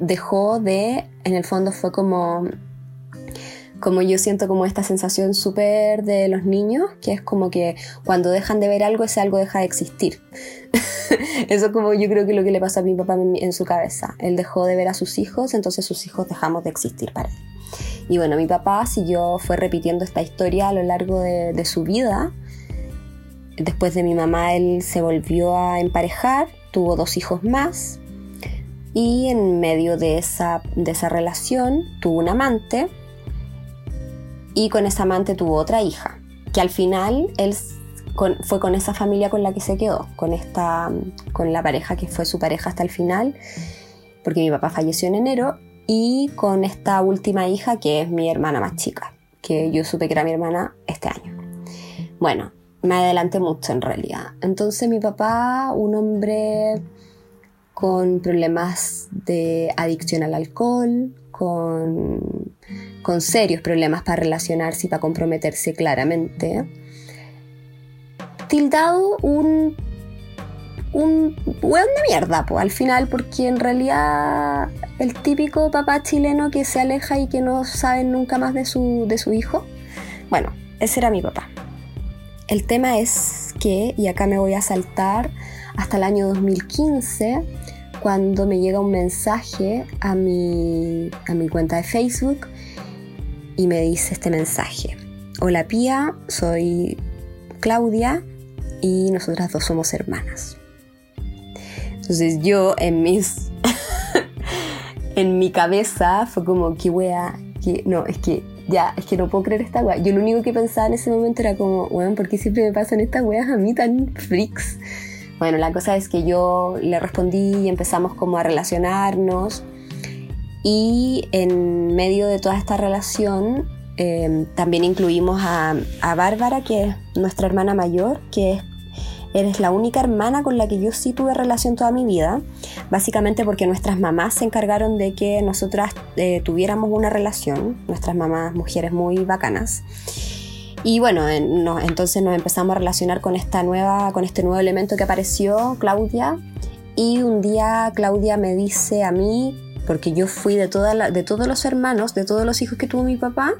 dejó de, en el fondo fue como como yo siento como esta sensación súper de los niños, que es como que cuando dejan de ver algo, ese algo deja de existir. Eso es como yo creo que lo que le pasó a mi papá en, su cabeza. Él dejó de ver a sus hijos, entonces sus hijos dejamos de existir para él. Y bueno, mi papá siguió, fue repitiendo esta historia a lo largo de, de su vida. Después de mi mamá, él se volvió a emparejar, tuvo dos hijos más. Y en medio de esa, de esa relación tuvo un amante y con esa amante tuvo otra hija, que al final él fue con esa familia con la que se quedó, con, esta, con la pareja que fue su pareja hasta el final, porque mi papá falleció en enero, y con esta última hija que es mi hermana más chica, que yo supe que era mi hermana este año. Bueno, me adelanté mucho en realidad. Entonces mi papá, un hombre con problemas de adicción al alcohol, con, con serios problemas para relacionarse y para comprometerse claramente, tildado un, un weón de mierda, pues, al final, porque en realidad el típico papá chileno que se aleja y que no sabe nunca más de su, de su hijo. Bueno, ese era mi papá. El tema es que, y acá me voy a saltar hasta el año 2015, cuando me llega un mensaje a mi, a mi cuenta de Facebook y me dice este mensaje. Hola Pía, soy Claudia y nosotras dos somos hermanas. Entonces yo en mis... en mi cabeza fue como que wea, que no, es que ya, es que no puedo creer esta wea. Yo lo único que pensaba en ese momento era como, weón, ¿por qué siempre me pasan estas weas a mí tan freaks? Bueno, la cosa es que yo le respondí y empezamos como a relacionarnos. Y en medio de toda esta relación eh, también incluimos a, a Bárbara, que es nuestra hermana mayor, que es eres la única hermana con la que yo sí tuve relación toda mi vida, básicamente porque nuestras mamás se encargaron de que nosotras eh, tuviéramos una relación, nuestras mamás mujeres muy bacanas. Y bueno, entonces nos empezamos a relacionar con esta nueva, con este nuevo elemento que apareció, Claudia. Y un día Claudia me dice a mí, porque yo fui de, toda de todos los hermanos, de todos los hijos que tuvo mi papá,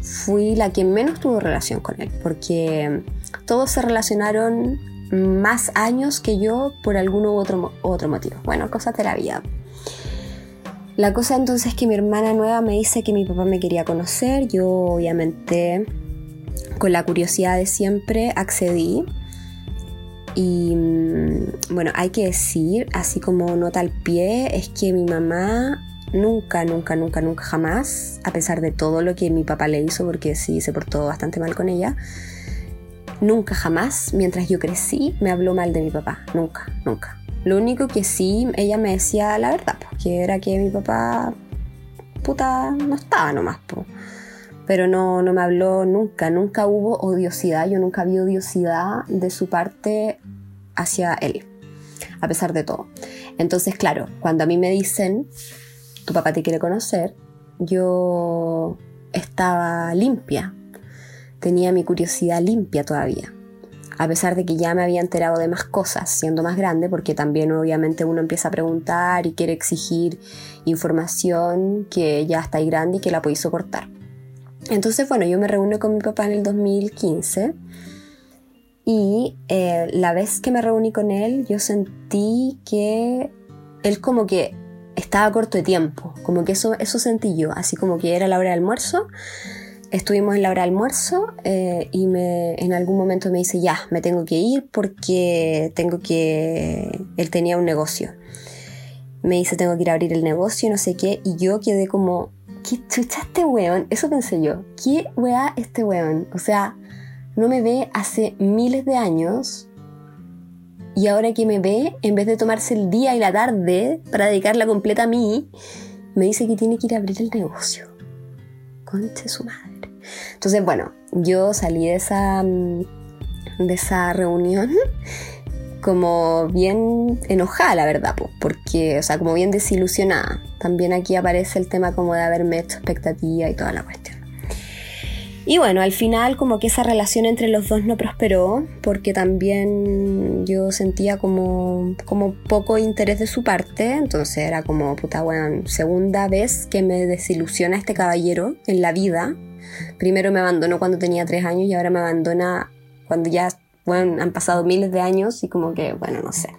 fui la que menos tuvo relación con él, porque todos se relacionaron más años que yo por algún u otro, otro motivo. Bueno, cosas de la vida. La cosa entonces es que mi hermana nueva me dice que mi papá me quería conocer. Yo obviamente con la curiosidad de siempre accedí. Y mm, bueno, hay que decir, así como nota al pie, es que mi mamá nunca, nunca, nunca, nunca, jamás, a pesar de todo lo que mi papá le hizo, porque sí se portó bastante mal con ella, nunca jamás, mientras yo crecí, me habló mal de mi papá. Nunca, nunca. Lo único que sí, ella me decía la verdad, que era que mi papá, puta, no estaba nomás, pero no, no me habló nunca, nunca hubo odiosidad, yo nunca vi odiosidad de su parte hacia él, a pesar de todo. Entonces, claro, cuando a mí me dicen, tu papá te quiere conocer, yo estaba limpia, tenía mi curiosidad limpia todavía. A pesar de que ya me había enterado de más cosas siendo más grande, porque también obviamente uno empieza a preguntar y quiere exigir información que ya está ahí grande y que la podéis soportar. Entonces, bueno, yo me reuní con mi papá en el 2015 y eh, la vez que me reuní con él, yo sentí que él como que estaba corto de tiempo, como que eso, eso sentí yo, así como que era la hora de almuerzo estuvimos en la hora de almuerzo eh, y me, en algún momento me dice, ya, me tengo que ir porque tengo que... Él tenía un negocio. Me dice, tengo que ir a abrir el negocio y no sé qué. Y yo quedé como, ¿qué chucha este weón? Eso pensé yo. ¿Qué weá este weón? O sea, no me ve hace miles de años. Y ahora que me ve, en vez de tomarse el día y la tarde para dedicarla completa a mí, me dice que tiene que ir a abrir el negocio. Conche su madre. Entonces, bueno, yo salí de esa, mm, de esa reunión como bien enojada, la verdad, porque, o sea, como bien desilusionada. También aquí aparece el tema como de haberme hecho expectativa y toda la cuestión. Y bueno, al final como que esa relación entre los dos no prosperó porque también yo sentía como, como poco interés de su parte, entonces era como, puta, bueno, segunda vez que me desilusiona este caballero en la vida, Primero me abandonó cuando tenía tres años y ahora me abandona cuando ya bueno, han pasado miles de años y como que, bueno, no sé.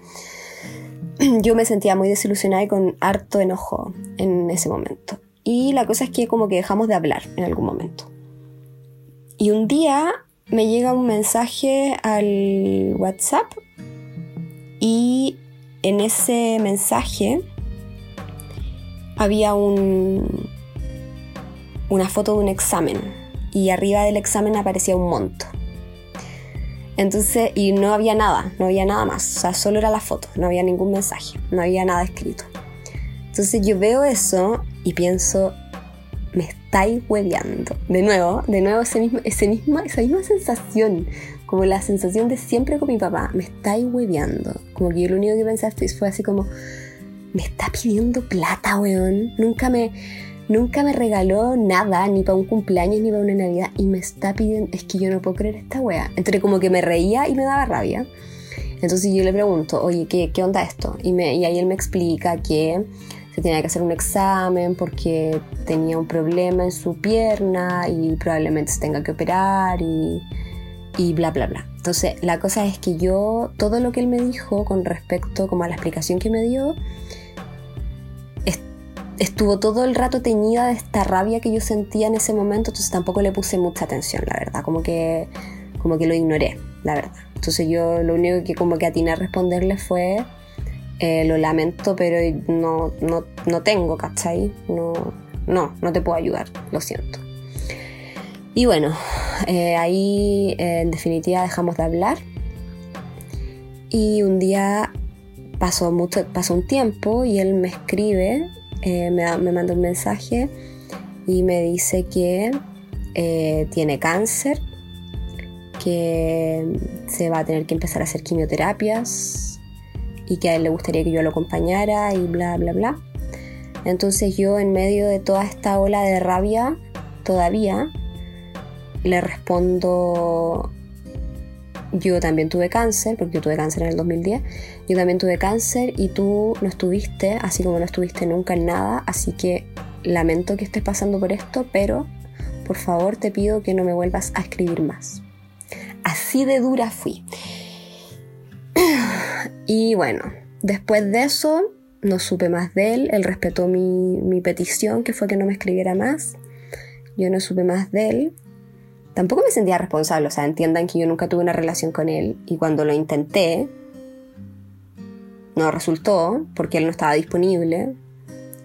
Yo me sentía muy desilusionada y con harto enojo en ese momento. Y la cosa es que como que dejamos de hablar en algún momento. Y un día me llega un mensaje al WhatsApp y en ese mensaje había un, una foto de un examen y arriba del examen aparecía un monto. Entonces, y no había nada, no había nada más, o sea, solo era la foto, no había ningún mensaje, no había nada escrito. Entonces yo veo eso y pienso, estáis hueveando. De nuevo, de nuevo ese mismo, ese mismo, esa misma sensación, como la sensación de siempre con mi papá, me estáis hueveando. Como que yo lo único que pensé fue así como, me está pidiendo plata, weón. Nunca me, Nunca me regaló nada, ni para un cumpleaños, ni para una Navidad. Y me está pidiendo, es que yo no puedo creer esta wea. Entre como que me reía y me daba rabia. Entonces yo le pregunto, oye, ¿qué, qué onda esto? Y, me, y ahí él me explica que se tenía que hacer un examen porque tenía un problema en su pierna y probablemente se tenga que operar y, y bla, bla, bla. Entonces la cosa es que yo, todo lo que él me dijo con respecto como a la explicación que me dio, estuvo todo el rato teñida de esta rabia que yo sentía en ese momento, entonces tampoco le puse mucha atención, la verdad, como que, como que lo ignoré, la verdad. Entonces yo lo único que como que atiné a responderle fue, eh, lo lamento, pero no, no, no tengo, ¿cachai? No, no, no te puedo ayudar, lo siento. Y bueno, eh, ahí eh, en definitiva dejamos de hablar. Y un día pasó, mucho, pasó un tiempo y él me escribe, me, me, manda un mensaje y me dice que tiene cáncer, que se va a tener que empezar a hacer quimioterapias y que a él le gustaría que yo lo acompañara y bla, bla, bla. Entonces yo en medio de toda esta ola de rabia, todavía, le respondo, yo también tuve cáncer, porque yo tuve cáncer en el 2010, yo también tuve cáncer y tú no estuviste, así como no estuviste nunca en nada, así que lamento que estés pasando por esto, pero por favor te pido que no me vuelvas a escribir más. Así de dura fui. Y bueno, después de eso no supe más de él, él respetó mi, mi petición, que fue que no me escribiera más. Yo no supe más de él tampoco me sentía responsable, o sea, entiendan que yo nunca tuve una relación con él y cuando lo intenté, no resultó porque él no estaba disponible,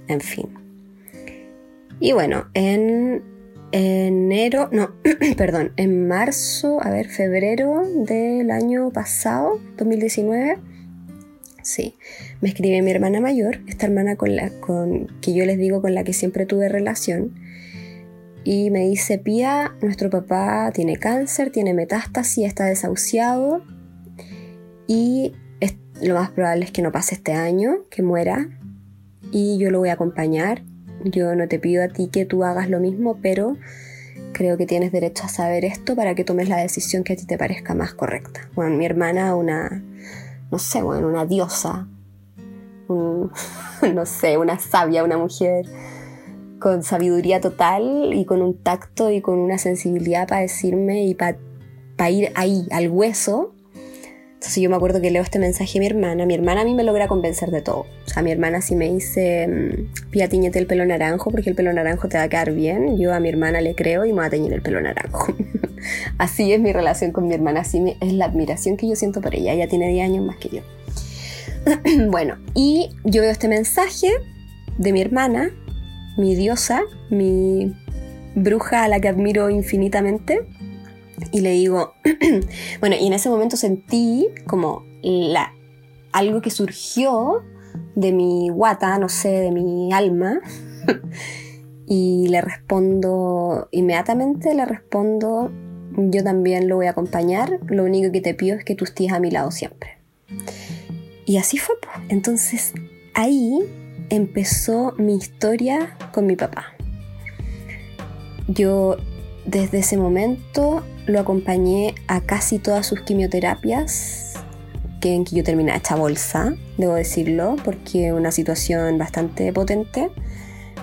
en fin. Y bueno, en enero, no, perdón, en marzo, a ver, febrero del año pasado, 2019, sí, me escribe mi hermana mayor, esta hermana con la con, que yo les digo con la que siempre tuve relación, y me dice, Pía, nuestro papá tiene cáncer, tiene metástasis, está desahuciado y lo más probable es que no pase este año, que muera y yo lo voy a acompañar. Yo no te pido a ti que tú hagas lo mismo, pero creo que tienes derecho a saber esto para que tomes la decisión que a ti te parezca más correcta. Bueno, mi hermana, una, no sé, bueno, una diosa, no sé, una sabia, una mujer con sabiduría total y con un tacto y con una sensibilidad para decirme y para ir ahí, al hueso. Entonces yo me acuerdo que leo este mensaje a mi hermana. Mi hermana a mí me logra convencer de todo. O sea, mi hermana si me dice, mm, pía, tiñete el pelo naranjo porque el pelo naranjo te va a quedar bien. Yo a mi hermana le creo y me va a teñir el pelo naranjo. así es mi relación con mi hermana. Así es la admiración que yo siento por ella. Ella tiene 10 años más que yo. bueno, y yo veo este mensaje de mi hermana mi diosa, mi bruja a la que admiro infinitamente. Y le digo, bueno, y en ese momento sentí como la, algo que surgió de mi guata, no sé, de mi alma. y le respondo, inmediatamente le respondo, yo también lo voy a acompañar, lo único que te pido es que tú estés a mi lado siempre. Y así fue. Entonces ahí empezó mi historia con mi papá. Yo desde ese momento lo acompañé a casi todas sus quimioterapias, que en que yo terminé hecha bolsa, debo decirlo, porque una situación bastante potente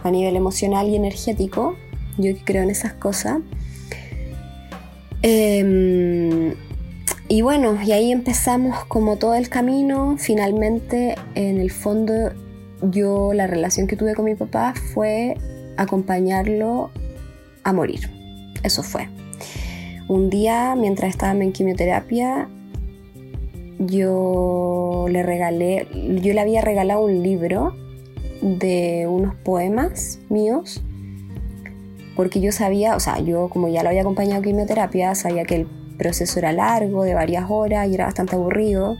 a nivel emocional y energético. Yo creo en esas cosas. Eh, y bueno, y ahí empezamos como todo el camino. Finalmente, en el fondo, yo la relación que tuve con mi papá fue acompañarlo a morir. Eso fue. Un día, mientras estaba en quimioterapia, yo le regalé, yo le había regalado un libro de unos poemas míos, porque yo sabía, o sea, yo como ya lo había acompañado a quimioterapia, sabía que el proceso era largo, de varias horas y era bastante aburrido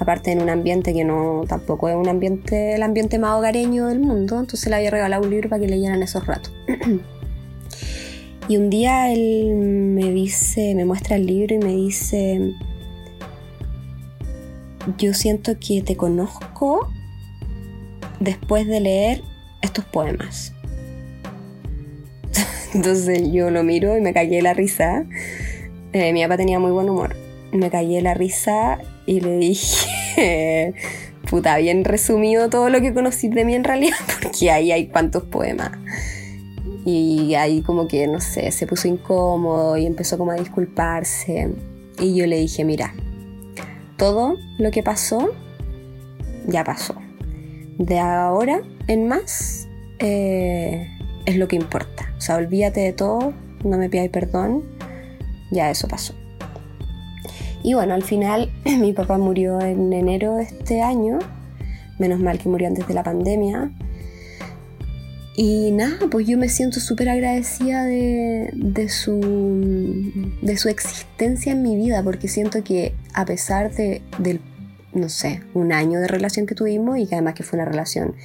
aparte en un ambiente que no tampoco es un ambiente el ambiente más hogareño del mundo entonces le había regalado un libro para que leyeran esos ratos y un día él me dice me muestra el libro y me dice yo siento que te conozco después de leer estos poemas entonces yo lo miro y me cagué la risa. Eh, mi papá tenía muy buen humor. Me cagué la risa y le dije, puta, bien resumido todo lo que conocí de mí en realidad, porque ahí hay cuantos poemas. Y ahí como que, no sé, se puso incómodo y empezó como a disculparse. Y yo le dije, mira, todo lo que pasó, ya pasó. De ahora en más, eh, es lo que importa. O sea, olvídate de todo, no me pidáis perdón, ya eso pasó. Y bueno, al final mi papá murió en enero de este año, menos mal que murió antes de la pandemia. Y nada, pues yo me siento súper agradecida de, de, su, de su existencia en mi vida, porque siento que a pesar de, del, no sé, un año de relación que tuvimos y que además que fue una relación,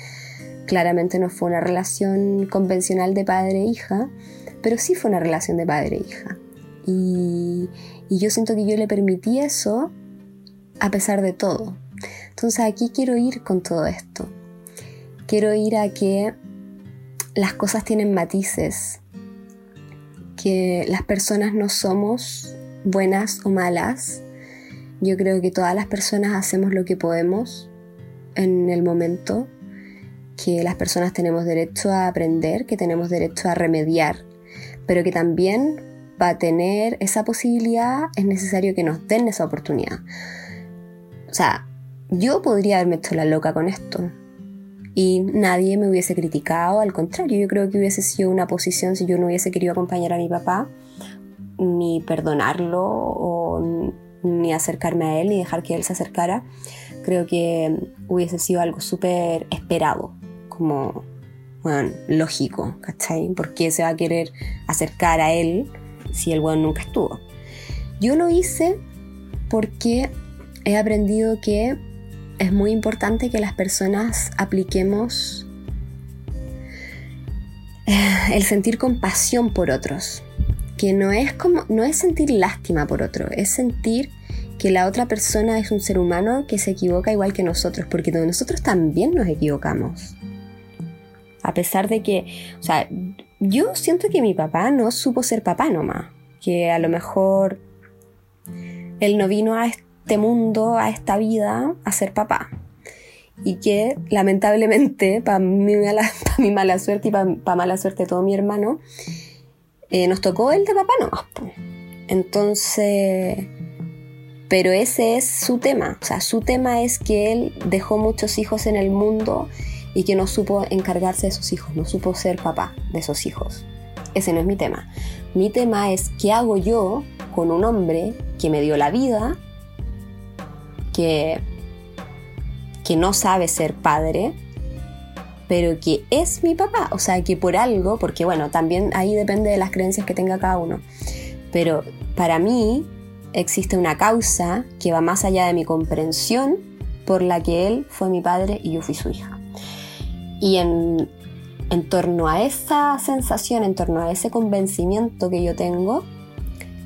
claramente no fue una relación convencional de padre-hija, e pero sí fue una relación de padre-hija. E y, y yo siento que yo le permití eso a pesar de todo. Entonces aquí quiero ir con todo esto. Quiero ir a que las cosas tienen matices, que las personas no somos buenas o malas. Yo creo que todas las personas hacemos lo que podemos en el momento, que las personas tenemos derecho a aprender, que tenemos derecho a remediar, pero que también para tener esa posibilidad es necesario que nos den esa oportunidad. O sea, yo podría haberme hecho la loca con esto, y nadie me hubiese criticado, al contrario, yo creo que hubiese sido una posición si yo no hubiese querido acompañar a mi papá, ni perdonarlo o ni acercarme a él, ni dejar que él se acercara, creo que hubiese sido algo súper esperado, como, bueno, lógico, ¿cachai? ¿Por qué se va a querer acercar a él si el weón nunca estuvo? Yo lo hice porque he aprendido que es muy importante que las personas apliquemos eh, el sentir compasión por otros, que no es como no es sentir lástima por otro, es sentir que la otra persona es un ser humano que se equivoca igual que nosotros, porque nosotros también nos equivocamos. A pesar de que, o sea, yo siento que mi papá no supo ser papá nomás, que a lo mejor él no vino a, este mundo, a esta vida, a ser papá. Y que lamentablemente, para mi, mala, mi mala suerte y para mala suerte de todo mi hermano, eh, nos tocó el de papá nomás. Entonces, pero ese es su tema. O sea, su tema es que él dejó muchos hijos en el mundo y que no supo encargarse de sus hijos, no supo ser papá de esos hijos. Ese no es mi tema. Mi tema es qué hago yo con un hombre que me dio la vida que, que no sabe ser padre, pero que es mi papá. O sea, que por algo, porque bueno, también ahí depende de las creencias que tenga cada uno. Pero para mí existe una causa que va más allá de mi comprensión por la que él fue mi padre y yo fui su hija. Y en, en torno a esa sensación, en torno a ese convencimiento que yo tengo,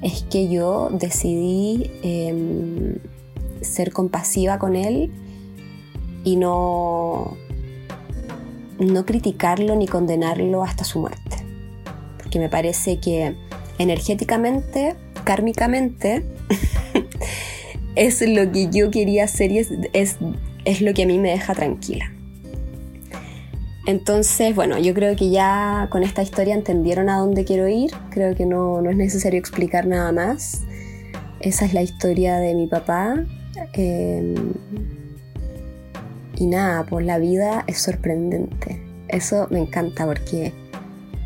es que yo decidí em, ser compasiva con él y no, no criticarlo ni condenarlo hasta su muerte. Porque me parece que energéticamente, kármicamente, es lo que yo quería hacer y es, es, lo que a mí me deja tranquila. Entonces, bueno, yo creo que ya con esta historia entendieron a dónde quiero ir. Creo que no, no es necesario explicar nada más. Esa es la historia de mi papá Em, y nada, pues la vida es sorprendente. Eso me encanta porque,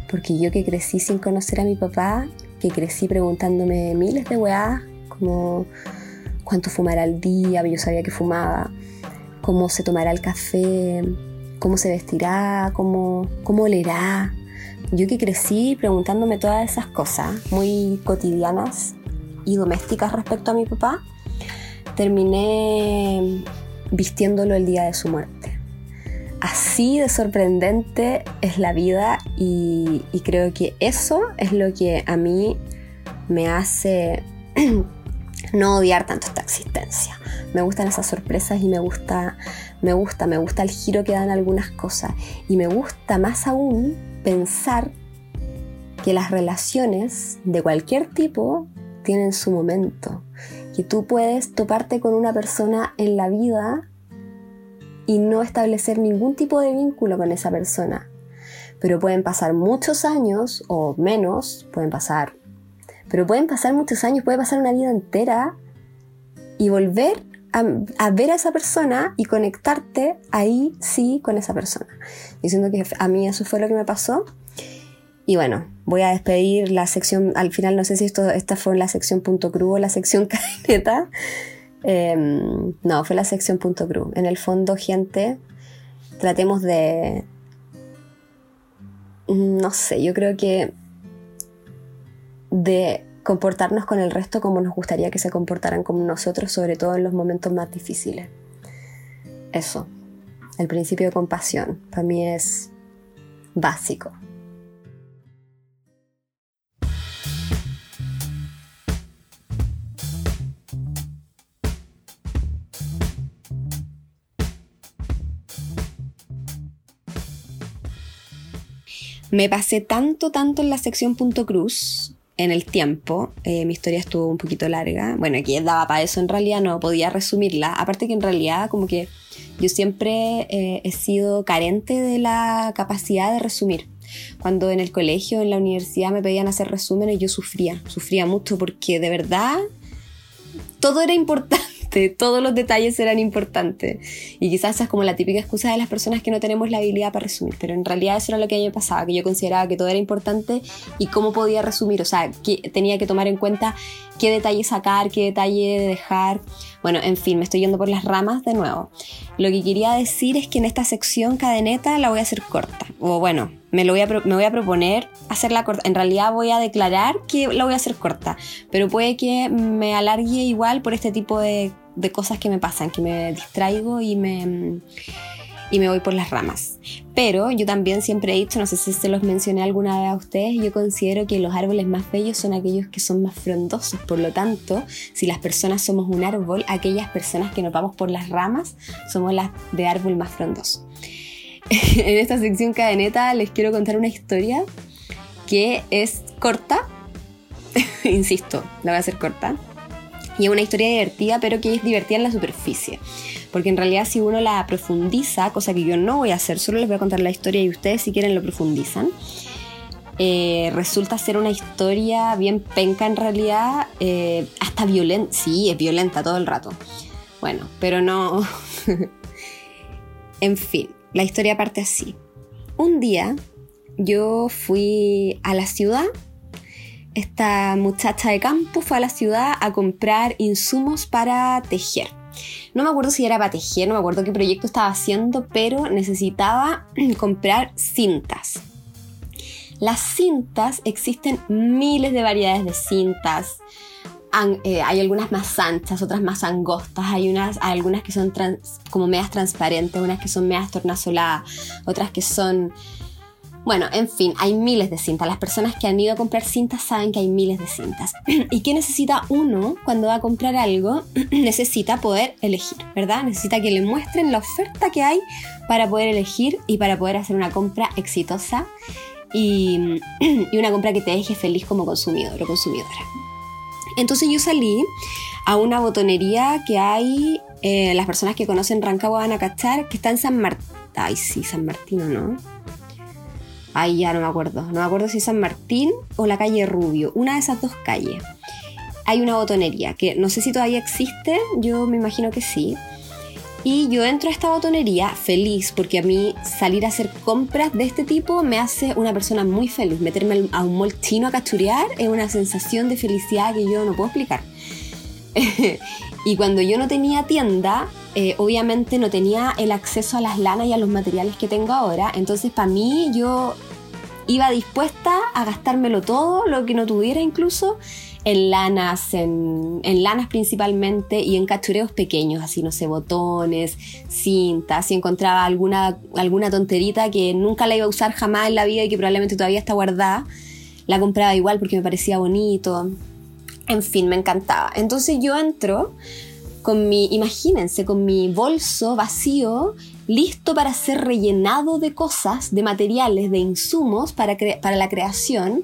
porque yo que crecí sin conocer a mi papá, que crecí preguntándome miles de weá, como cuánto fumará al día, yo sabía que fumaba, cómo se tomará el café, cómo se vestirá, cómo, cómo olerá. Yo que crecí preguntándome todas esas cosas muy cotidianas y domésticas respecto a mi papá, terminé vistiéndolo el día de su muerte. Así de sorprendente es la vida y, creo que eso es lo que a mí me hace no odiar tanto esta existencia. Me gustan esas sorpresas y me gusta, me gusta, me gusta el giro que dan algunas cosas. Y me gusta más aún pensar que las relaciones de cualquier tipo tienen su momento que tú puedes toparte con una persona en la vida y no establecer ningún tipo de vínculo con esa persona. Pero pueden pasar muchos años o menos, pueden pasar, pero pueden pasar muchos años, puede pasar una vida entera y volver a, a ver a esa persona y conectarte ahí sí con esa persona. Diciendo que a mí eso fue lo que me pasó. Y bueno, voy a despedir la sección, al final no sé si esto, esta fue la sección punto cru o la sección cadeneta. Em, no, fue la sección punto cru. En el fondo, gente, tratemos de... No sé, yo creo que de comportarnos con el resto como nos gustaría que se comportaran con nosotros, sobre todo en los momentos más difíciles. Eso, el principio de compasión, para mí es básico. Me pasé tanto, tanto en la sección punto cruz en el tiempo. Eh, mi historia estuvo un poquito larga. Bueno, aquí daba para eso en realidad, no podía resumirla. Aparte que en realidad como que yo siempre eh, he sido carente de la capacidad de resumir. Cuando en el colegio, en la universidad me pedían hacer resúmenes, yo sufría, sufría mucho porque de verdad todo era importante todos los detalles eran importantes. Y quizás esa es como la típica excusa de las personas que no tenemos la habilidad para resumir, pero en realidad eso era lo que a mí me pasaba, que yo consideraba que todo era importante y cómo podía resumir, o sea, que tenía que tomar en cuenta qué detalle sacar, qué detalle dejar. Bueno, en fin, me estoy yendo por las ramas de nuevo. Lo que quería decir es que en esta sección cadeneta la voy a hacer corta, o bueno, me, lo voy a, me voy a proponer hacerla corta. En realidad voy a declarar que la voy a hacer corta, pero puede que me alargue igual por este tipo de de cosas que me pasan, que me distraigo y me, y me voy por las ramas. Pero yo también siempre he dicho, no sé si se los mencioné alguna vez a ustedes, yo considero que los árboles más bellos son aquellos que son más frondosos. Por lo tanto, si las personas somos un árbol, aquellas personas que nos vamos por las ramas somos las de árbol más frondoso. en esta sección cadeneta les quiero contar una historia que es corta, insisto, la voy a hacer corta, y es una historia divertida, pero que es divertida en la superficie. Porque en realidad si uno la profundiza, cosa que yo no voy a hacer, solo les voy a contar la historia y ustedes si quieren lo profundizan. Eh, resulta ser una historia bien penca en realidad, eh, hasta violenta, sí, es violenta todo el rato. Bueno, pero no... en fin, la historia parte así. Un día yo fui a la ciudad esta muchacha de campo fue a la ciudad a comprar insumos para tejer. No me acuerdo si era para tejer, no me acuerdo qué proyecto estaba haciendo, pero necesitaba comprar cintas. Las cintas, existen miles de variedades de cintas. Eh, hay algunas más anchas, otras más angostas, hay, unas, algunas que son como medias transparentes, unas que son medias tornasoladas, otras que son bueno, en fin, hay miles de cintas. Las personas que han ido a comprar cintas saben que hay miles de cintas. ¿Y qué necesita uno cuando va a comprar algo? necesita poder elegir, ¿verdad? Necesita que le muestren la oferta que hay para poder elegir y para poder hacer una compra exitosa y, una compra que te deje feliz como consumidor o consumidora. Entonces yo salí a una botonería que hay, eh, las personas que conocen Rancagua van a cachar, que está en San Martín. Ay, sí, San Martín no. Ahí ya no me acuerdo. No me acuerdo si San Martín o la calle Rubio. Una de esas dos calles. Hay una botonería que no sé si todavía existe. Yo me imagino que sí. Y yo entro a esta botonería feliz porque a mí salir a hacer compras de este tipo me hace una persona muy feliz. Meterme a un mall chino a cachurear es una sensación de felicidad que yo no puedo explicar. y cuando yo no tenía tienda, eh, obviamente no tenía el acceso a las lanas y a los materiales que tengo ahora. Entonces para mí yo iba dispuesta a gastármelo todo, lo que no tuviera incluso, en lanas, en, lanas principalmente y en cachureos pequeños, así no sé, botones, cintas, si encontraba alguna, alguna tonterita que nunca la iba a usar jamás en la vida y que probablemente todavía está guardada, la compraba igual porque me parecía bonito. En fin, me encantaba. Entonces yo entro con mi, imagínense, con mi bolso vacío, listo para ser rellenado de cosas, de materiales, de insumos para, para la creación.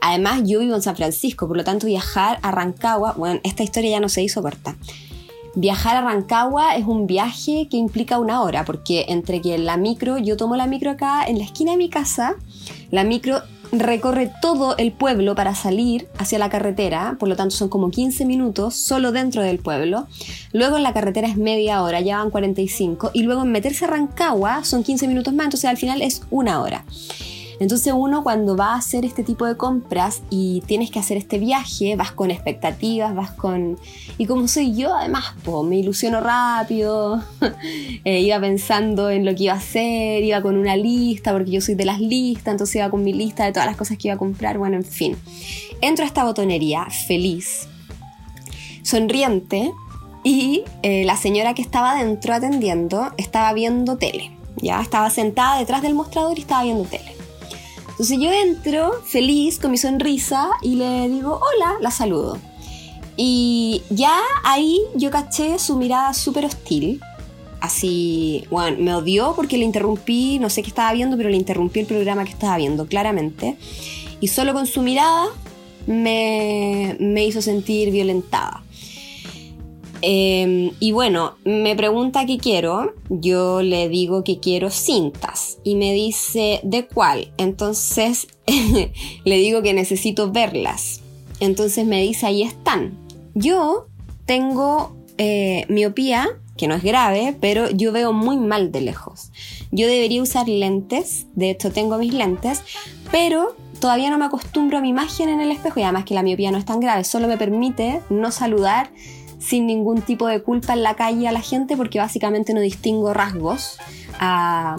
Además, yo vivo en San Francisco, por lo tanto, viajar a Rancagua, bueno, esta historia ya no se hizo corta. Viajar a Rancagua es un viaje que implica una hora, porque entre que la micro, yo tomo la micro acá en la esquina de mi casa, la micro recorre todo el pueblo para salir hacia la carretera, por lo tanto son como 15 minutos solo dentro del pueblo. Luego en la carretera es media hora, ya van 45. Y luego en meterse a Rancagua son 15 minutos más, entonces al final es una hora. Entonces uno cuando va a hacer este tipo de compras y tienes que hacer este viaje, vas con expectativas, vas con... Y como soy yo, además, pues, me ilusiono rápido, eh, iba pensando en lo que iba a hacer, iba con una lista, porque yo soy de las listas, entonces iba con mi lista de todas las cosas que iba a comprar, bueno, en fin. Entro a esta botonería feliz, sonriente, y eh, la señora que estaba adentro atendiendo estaba viendo tele. Ya estaba sentada detrás del mostrador y estaba viendo tele. Entonces yo entro feliz con mi sonrisa y le digo, hola, la saludo. Y ya ahí yo caché su mirada súper hostil. Así, bueno, me odió porque le interrumpí, no sé qué estaba viendo, pero le interrumpí el programa que estaba viendo, claramente. Y solo con su mirada me, me hizo sentir violentada. Em, y bueno, me pregunta qué quiero, yo le digo que quiero cintas y me dice de cuál, entonces le digo que necesito verlas, entonces me dice ahí están. Yo tengo eh, miopía, que no es grave, pero yo veo muy mal de lejos. Yo debería usar lentes, de hecho tengo mis lentes, pero todavía no me acostumbro a mi imagen en el espejo y además que la miopía no es tan grave, solo me permite no saludar sin ningún tipo de culpa en la calle a la gente porque básicamente no distingo rasgos a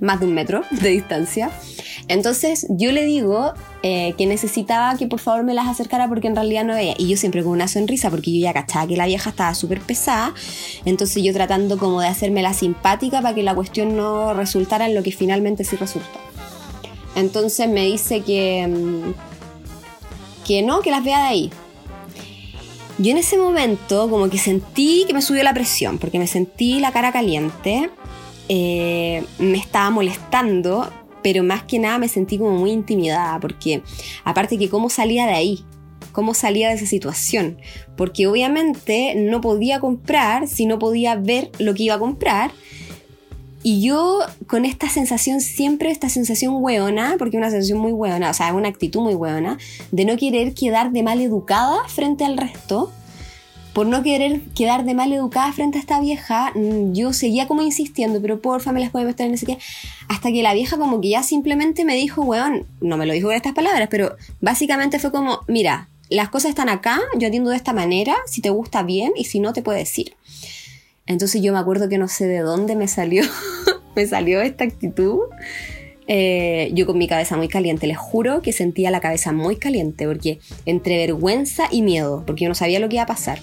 más de un metro de distancia. Entonces yo le digo eh, que necesitaba que por favor me las acercara porque en realidad no veía. Y yo siempre con una sonrisa porque yo ya cachaba que la vieja estaba súper pesada. Entonces yo tratando como de hacerme la simpática para que la cuestión no resultara en lo que finalmente sí resultó. Entonces me dice que, mm, que no, que las vea de ahí. Yo en ese momento como que sentí que me subió la presión, porque me sentí la cara caliente, eh, me estaba molestando, pero más que nada me sentí como muy intimidada, porque aparte que cómo salía de ahí, cómo salía de esa situación, porque obviamente no podía comprar si no podía ver lo que iba a comprar, y yo con esta sensación, siempre esta sensación hueona, porque es una sensación muy hueona, o sea, una actitud muy hueona, de no querer quedar de mal educada frente al resto, por no querer quedar de mal educada frente a esta vieja, mm, yo seguía como insistiendo, pero porfa me las puede meter en ese que hasta que la vieja como que ya simplemente me dijo, weón, no me lo dijo con estas palabras, pero básicamente fue como, mira, las cosas están acá, yo atiendo de esta manera, si te gusta bien y si no te puedes decir. Entonces yo me acuerdo que no sé de dónde me salió, me salió esta actitud. Eh, yo con mi cabeza muy caliente, les juro que sentía la cabeza muy caliente, porque entre vergüenza y miedo, porque yo no sabía lo que iba a pasar.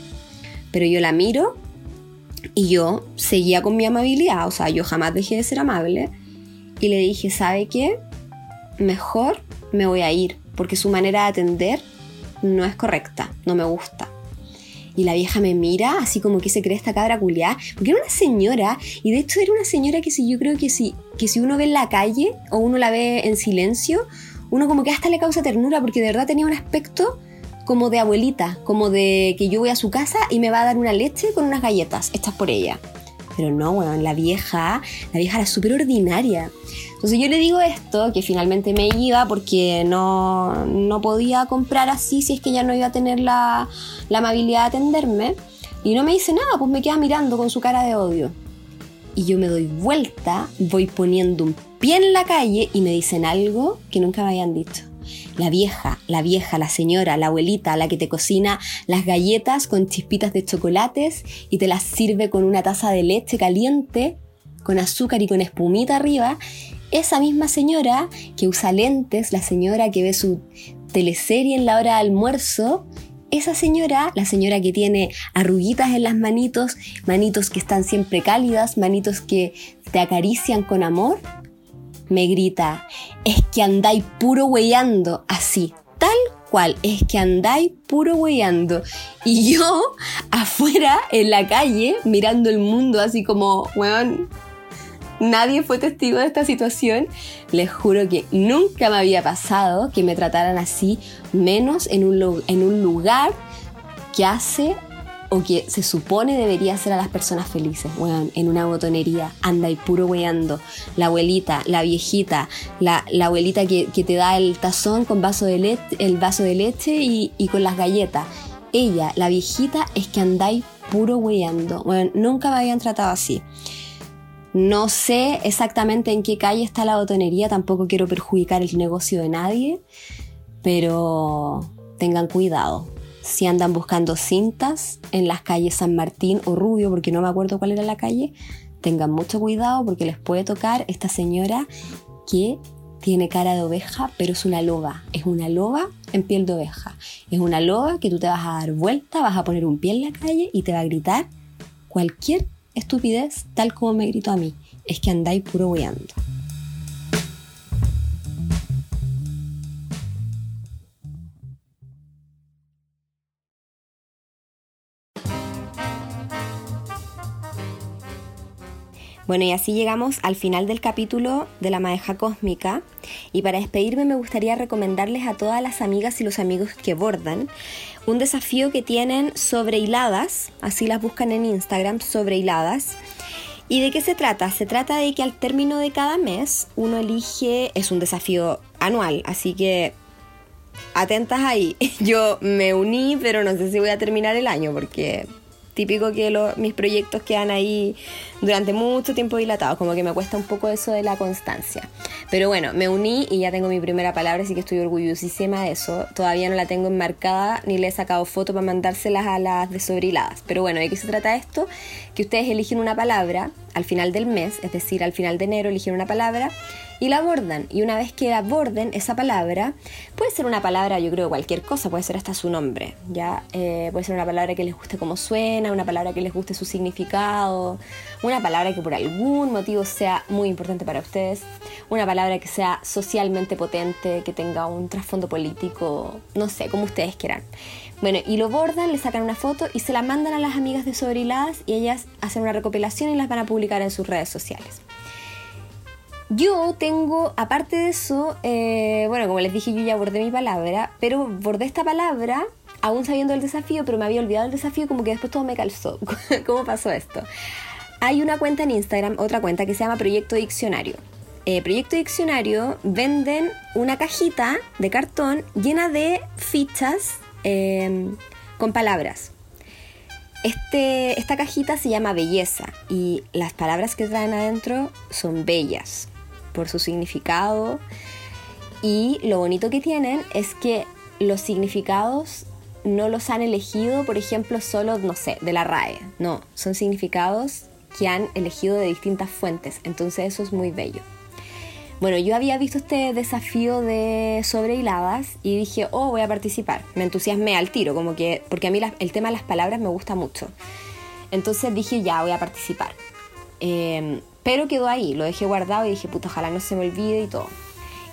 Pero yo la miro y yo seguía con mi amabilidad, o sea, yo jamás dejé de ser amable. Y le dije, ¿sabe qué? Mejor me voy a ir, porque su manera de atender no es correcta, no me gusta. Y la vieja me mira así como que se cree esta cabra culiada. Porque era una señora. Y de hecho era una señora que si yo creo que si, que si uno ve en la calle o uno la ve en silencio, uno como que hasta le causa ternura porque de verdad tenía un aspecto como de abuelita, como de que yo voy a su casa y me va a dar una leche con unas galletas estas por ella. Pero no, bueno, la vieja, la vieja era súper ordinaria. Entonces yo le digo esto, que finalmente me iba porque no, no podía comprar así si es que ella no iba a tener la, la amabilidad de atenderme. Y no me dice nada, pues me queda mirando con su cara de odio. Y yo me doy vuelta, voy poniendo un pie en la calle y me dicen algo que nunca me habían dicho. La vieja, la vieja, la señora, la abuelita, la que te cocina las galletas con chispitas de chocolates y te las sirve con una taza de leche caliente, con azúcar y con espumita arriba. Esa misma señora que usa lentes, la señora que ve su teleserie en la hora de almuerzo, esa señora, la señora que tiene arruguitas en las manitos, manitos que están siempre cálidas, manitos que te acarician con amor, me grita, es que andáis puro weyando, así, tal cual, es que andáis puro weyando. Y yo afuera, en la calle, mirando el mundo así como, weón, nadie fue testigo de esta situación. Les juro que nunca me había pasado que me trataran así, menos en un, lugar que hace o que se supone debería hacer a las personas felices. Weón, en una botonería anda y puro weando. La abuelita, la viejita, la, la abuelita que, te da el tazón con vaso de leche, el vaso de leche y, con las galletas. Ella, la viejita, es que andáis puro weando. Bueno, nunca me habían tratado así. No sé exactamente en qué calle está la botonería, tampoco quiero perjudicar el negocio de nadie, pero tengan cuidado. Si andan buscando cintas en las calles San Martín o Rubio, porque no me acuerdo cuál era la calle, tengan mucho cuidado porque les puede tocar esta señora que tiene cara de oveja, pero es una loba. Es una loba en piel de oveja. Es una loba que tú te vas a dar vuelta, vas a poner un pie en la calle y te va a gritar cualquier estupidez tal como me gritó a mí. Es que andáis puro weando. Bueno, y así llegamos al final del capítulo de la madeja cósmica. Y para despedirme me gustaría recomendarles a todas las amigas y los amigos que bordan un desafío que tienen sobre hiladas, así las buscan en Instagram, sobre hiladas. ¿Y de qué se trata? Se trata de que al término de cada mes uno elige, es un desafío anual, así que atentas ahí. Yo me uní, pero no sé si voy a terminar el año porque típico que mis proyectos quedan ahí durante mucho tiempo dilatados, como que me cuesta un poco eso de la constancia. Pero bueno, me uní y ya tengo mi primera palabra, así que estoy orgullosísima de eso. Todavía no la tengo enmarcada ni le he sacado foto para mandárselas a las desobriladas. Pero bueno, ¿de qué se trata esto? Que ustedes eligen una palabra al final del mes, es decir, al final de enero eligen una palabra y la abordan. Y una vez que aborden esa palabra, puede ser una palabra, yo creo, cualquier cosa, puede ser hasta su nombre, ¿ya? Eh, puede ser una palabra que les guste como suena, una palabra que les guste su significado, una palabra que por algún motivo sea muy importante para ustedes, una palabra que sea socialmente potente, que tenga un trasfondo político, no sé, como ustedes quieran. Bueno, y lo bordan, le sacan una foto y se la mandan a las amigas de Sobriladas y ellas hacen una recopilación y las van a publicar en sus redes sociales. Yo tengo, aparte de eso, eh, bueno, como les dije, yo ya bordé mi palabra, pero bordé esta palabra aún sabiendo el desafío, pero me había olvidado el desafío, como que después todo me calzó. ¿Cómo pasó esto? Hay una cuenta en Instagram, otra cuenta que se llama Proyecto Diccionario. Eh, Proyecto Diccionario venden una cajita de cartón llena de fichas em, con palabras. Este, esta cajita se llama belleza y las palabras que traen adentro son bellas por su significado. Y lo bonito que tienen es que los significados no los han elegido, por ejemplo, solo, no sé, de la RAE. No, son significados que han elegido de distintas fuentes. Entonces eso es muy bello. Bueno, yo había visto este desafío de sobre hiladas y dije, oh, voy a participar. Me entusiasmé al tiro, como que, porque a mí el tema de las palabras me gusta mucho. Entonces dije, ya, voy a participar. Eh, pero quedó ahí, lo dejé guardado y dije, puta, ojalá no se me olvide y todo.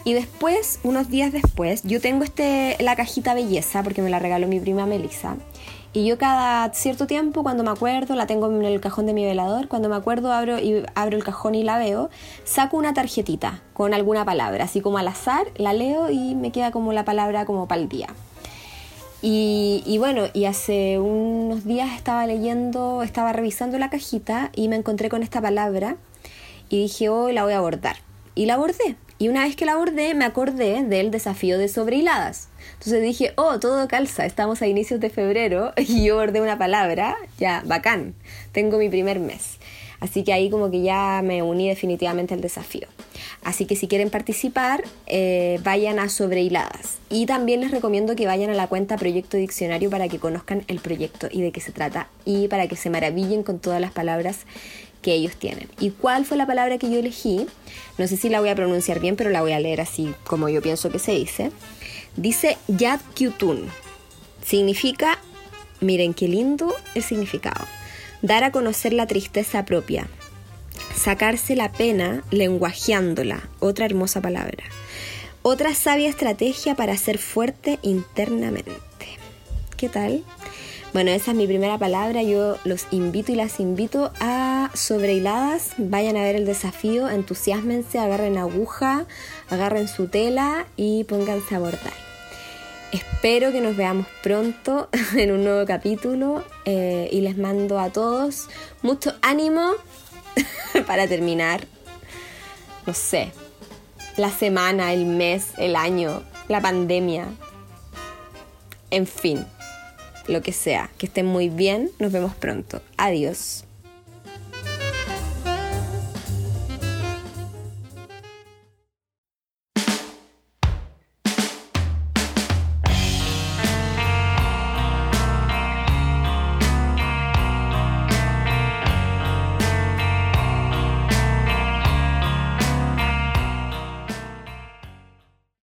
Y después, unos días después, yo tengo este, la cajita belleza, porque me la regaló mi prima Melissa. Y yo cada cierto tiempo, cuando me acuerdo, la tengo en el cajón de mi velador, cuando me acuerdo abro, y, abro el cajón y la veo, saco una tarjetita con alguna palabra, así como al azar, la leo y me queda como la palabra como para el día. Y, y, bueno, y hace unos días estaba leyendo, estaba revisando la cajita y me encontré con esta palabra y dije, hoy la voy a abordar. Y la abordé. Y una vez que la abordé, me acordé del desafío de sobrehiladas. Entonces dije, oh, todo calza, estamos a inicios de febrero y yo abordé una palabra, ya, bacán, tengo mi primer mes. Así que ahí como que ya me uní definitivamente al desafío. Así que si quieren participar, eh, vayan a Sobrehiladas. Y también les recomiendo que vayan a la cuenta Proyecto Diccionario para que conozcan el proyecto y de qué se trata y para que se maravillen con todas las palabras que ellos tienen. ¿Y cuál fue la palabra que yo elegí? No sé si la voy a pronunciar bien, pero la voy a leer así como yo pienso que se dice. Dice Yad Kyutun. Significa, miren qué lindo el significado. Dar a conocer la tristeza propia. Sacarse la pena lenguajeándola. Otra hermosa palabra. Otra sabia estrategia para ser fuerte internamente. ¿Qué tal? Bueno, esa es mi primera palabra. Yo los invito y las invito a sobrehiladas. Vayan a ver el desafío, entusiasmense, agarren aguja, agarren su tela y pónganse a bordar. espero que nos veamos pronto en un nuevo capítulo eh, y les mando a todos mucho ánimo para terminar, no sé, la semana, el mes, el año, la pandemia, en fin, lo que sea. Que estén muy bien, nos vemos pronto. Adiós.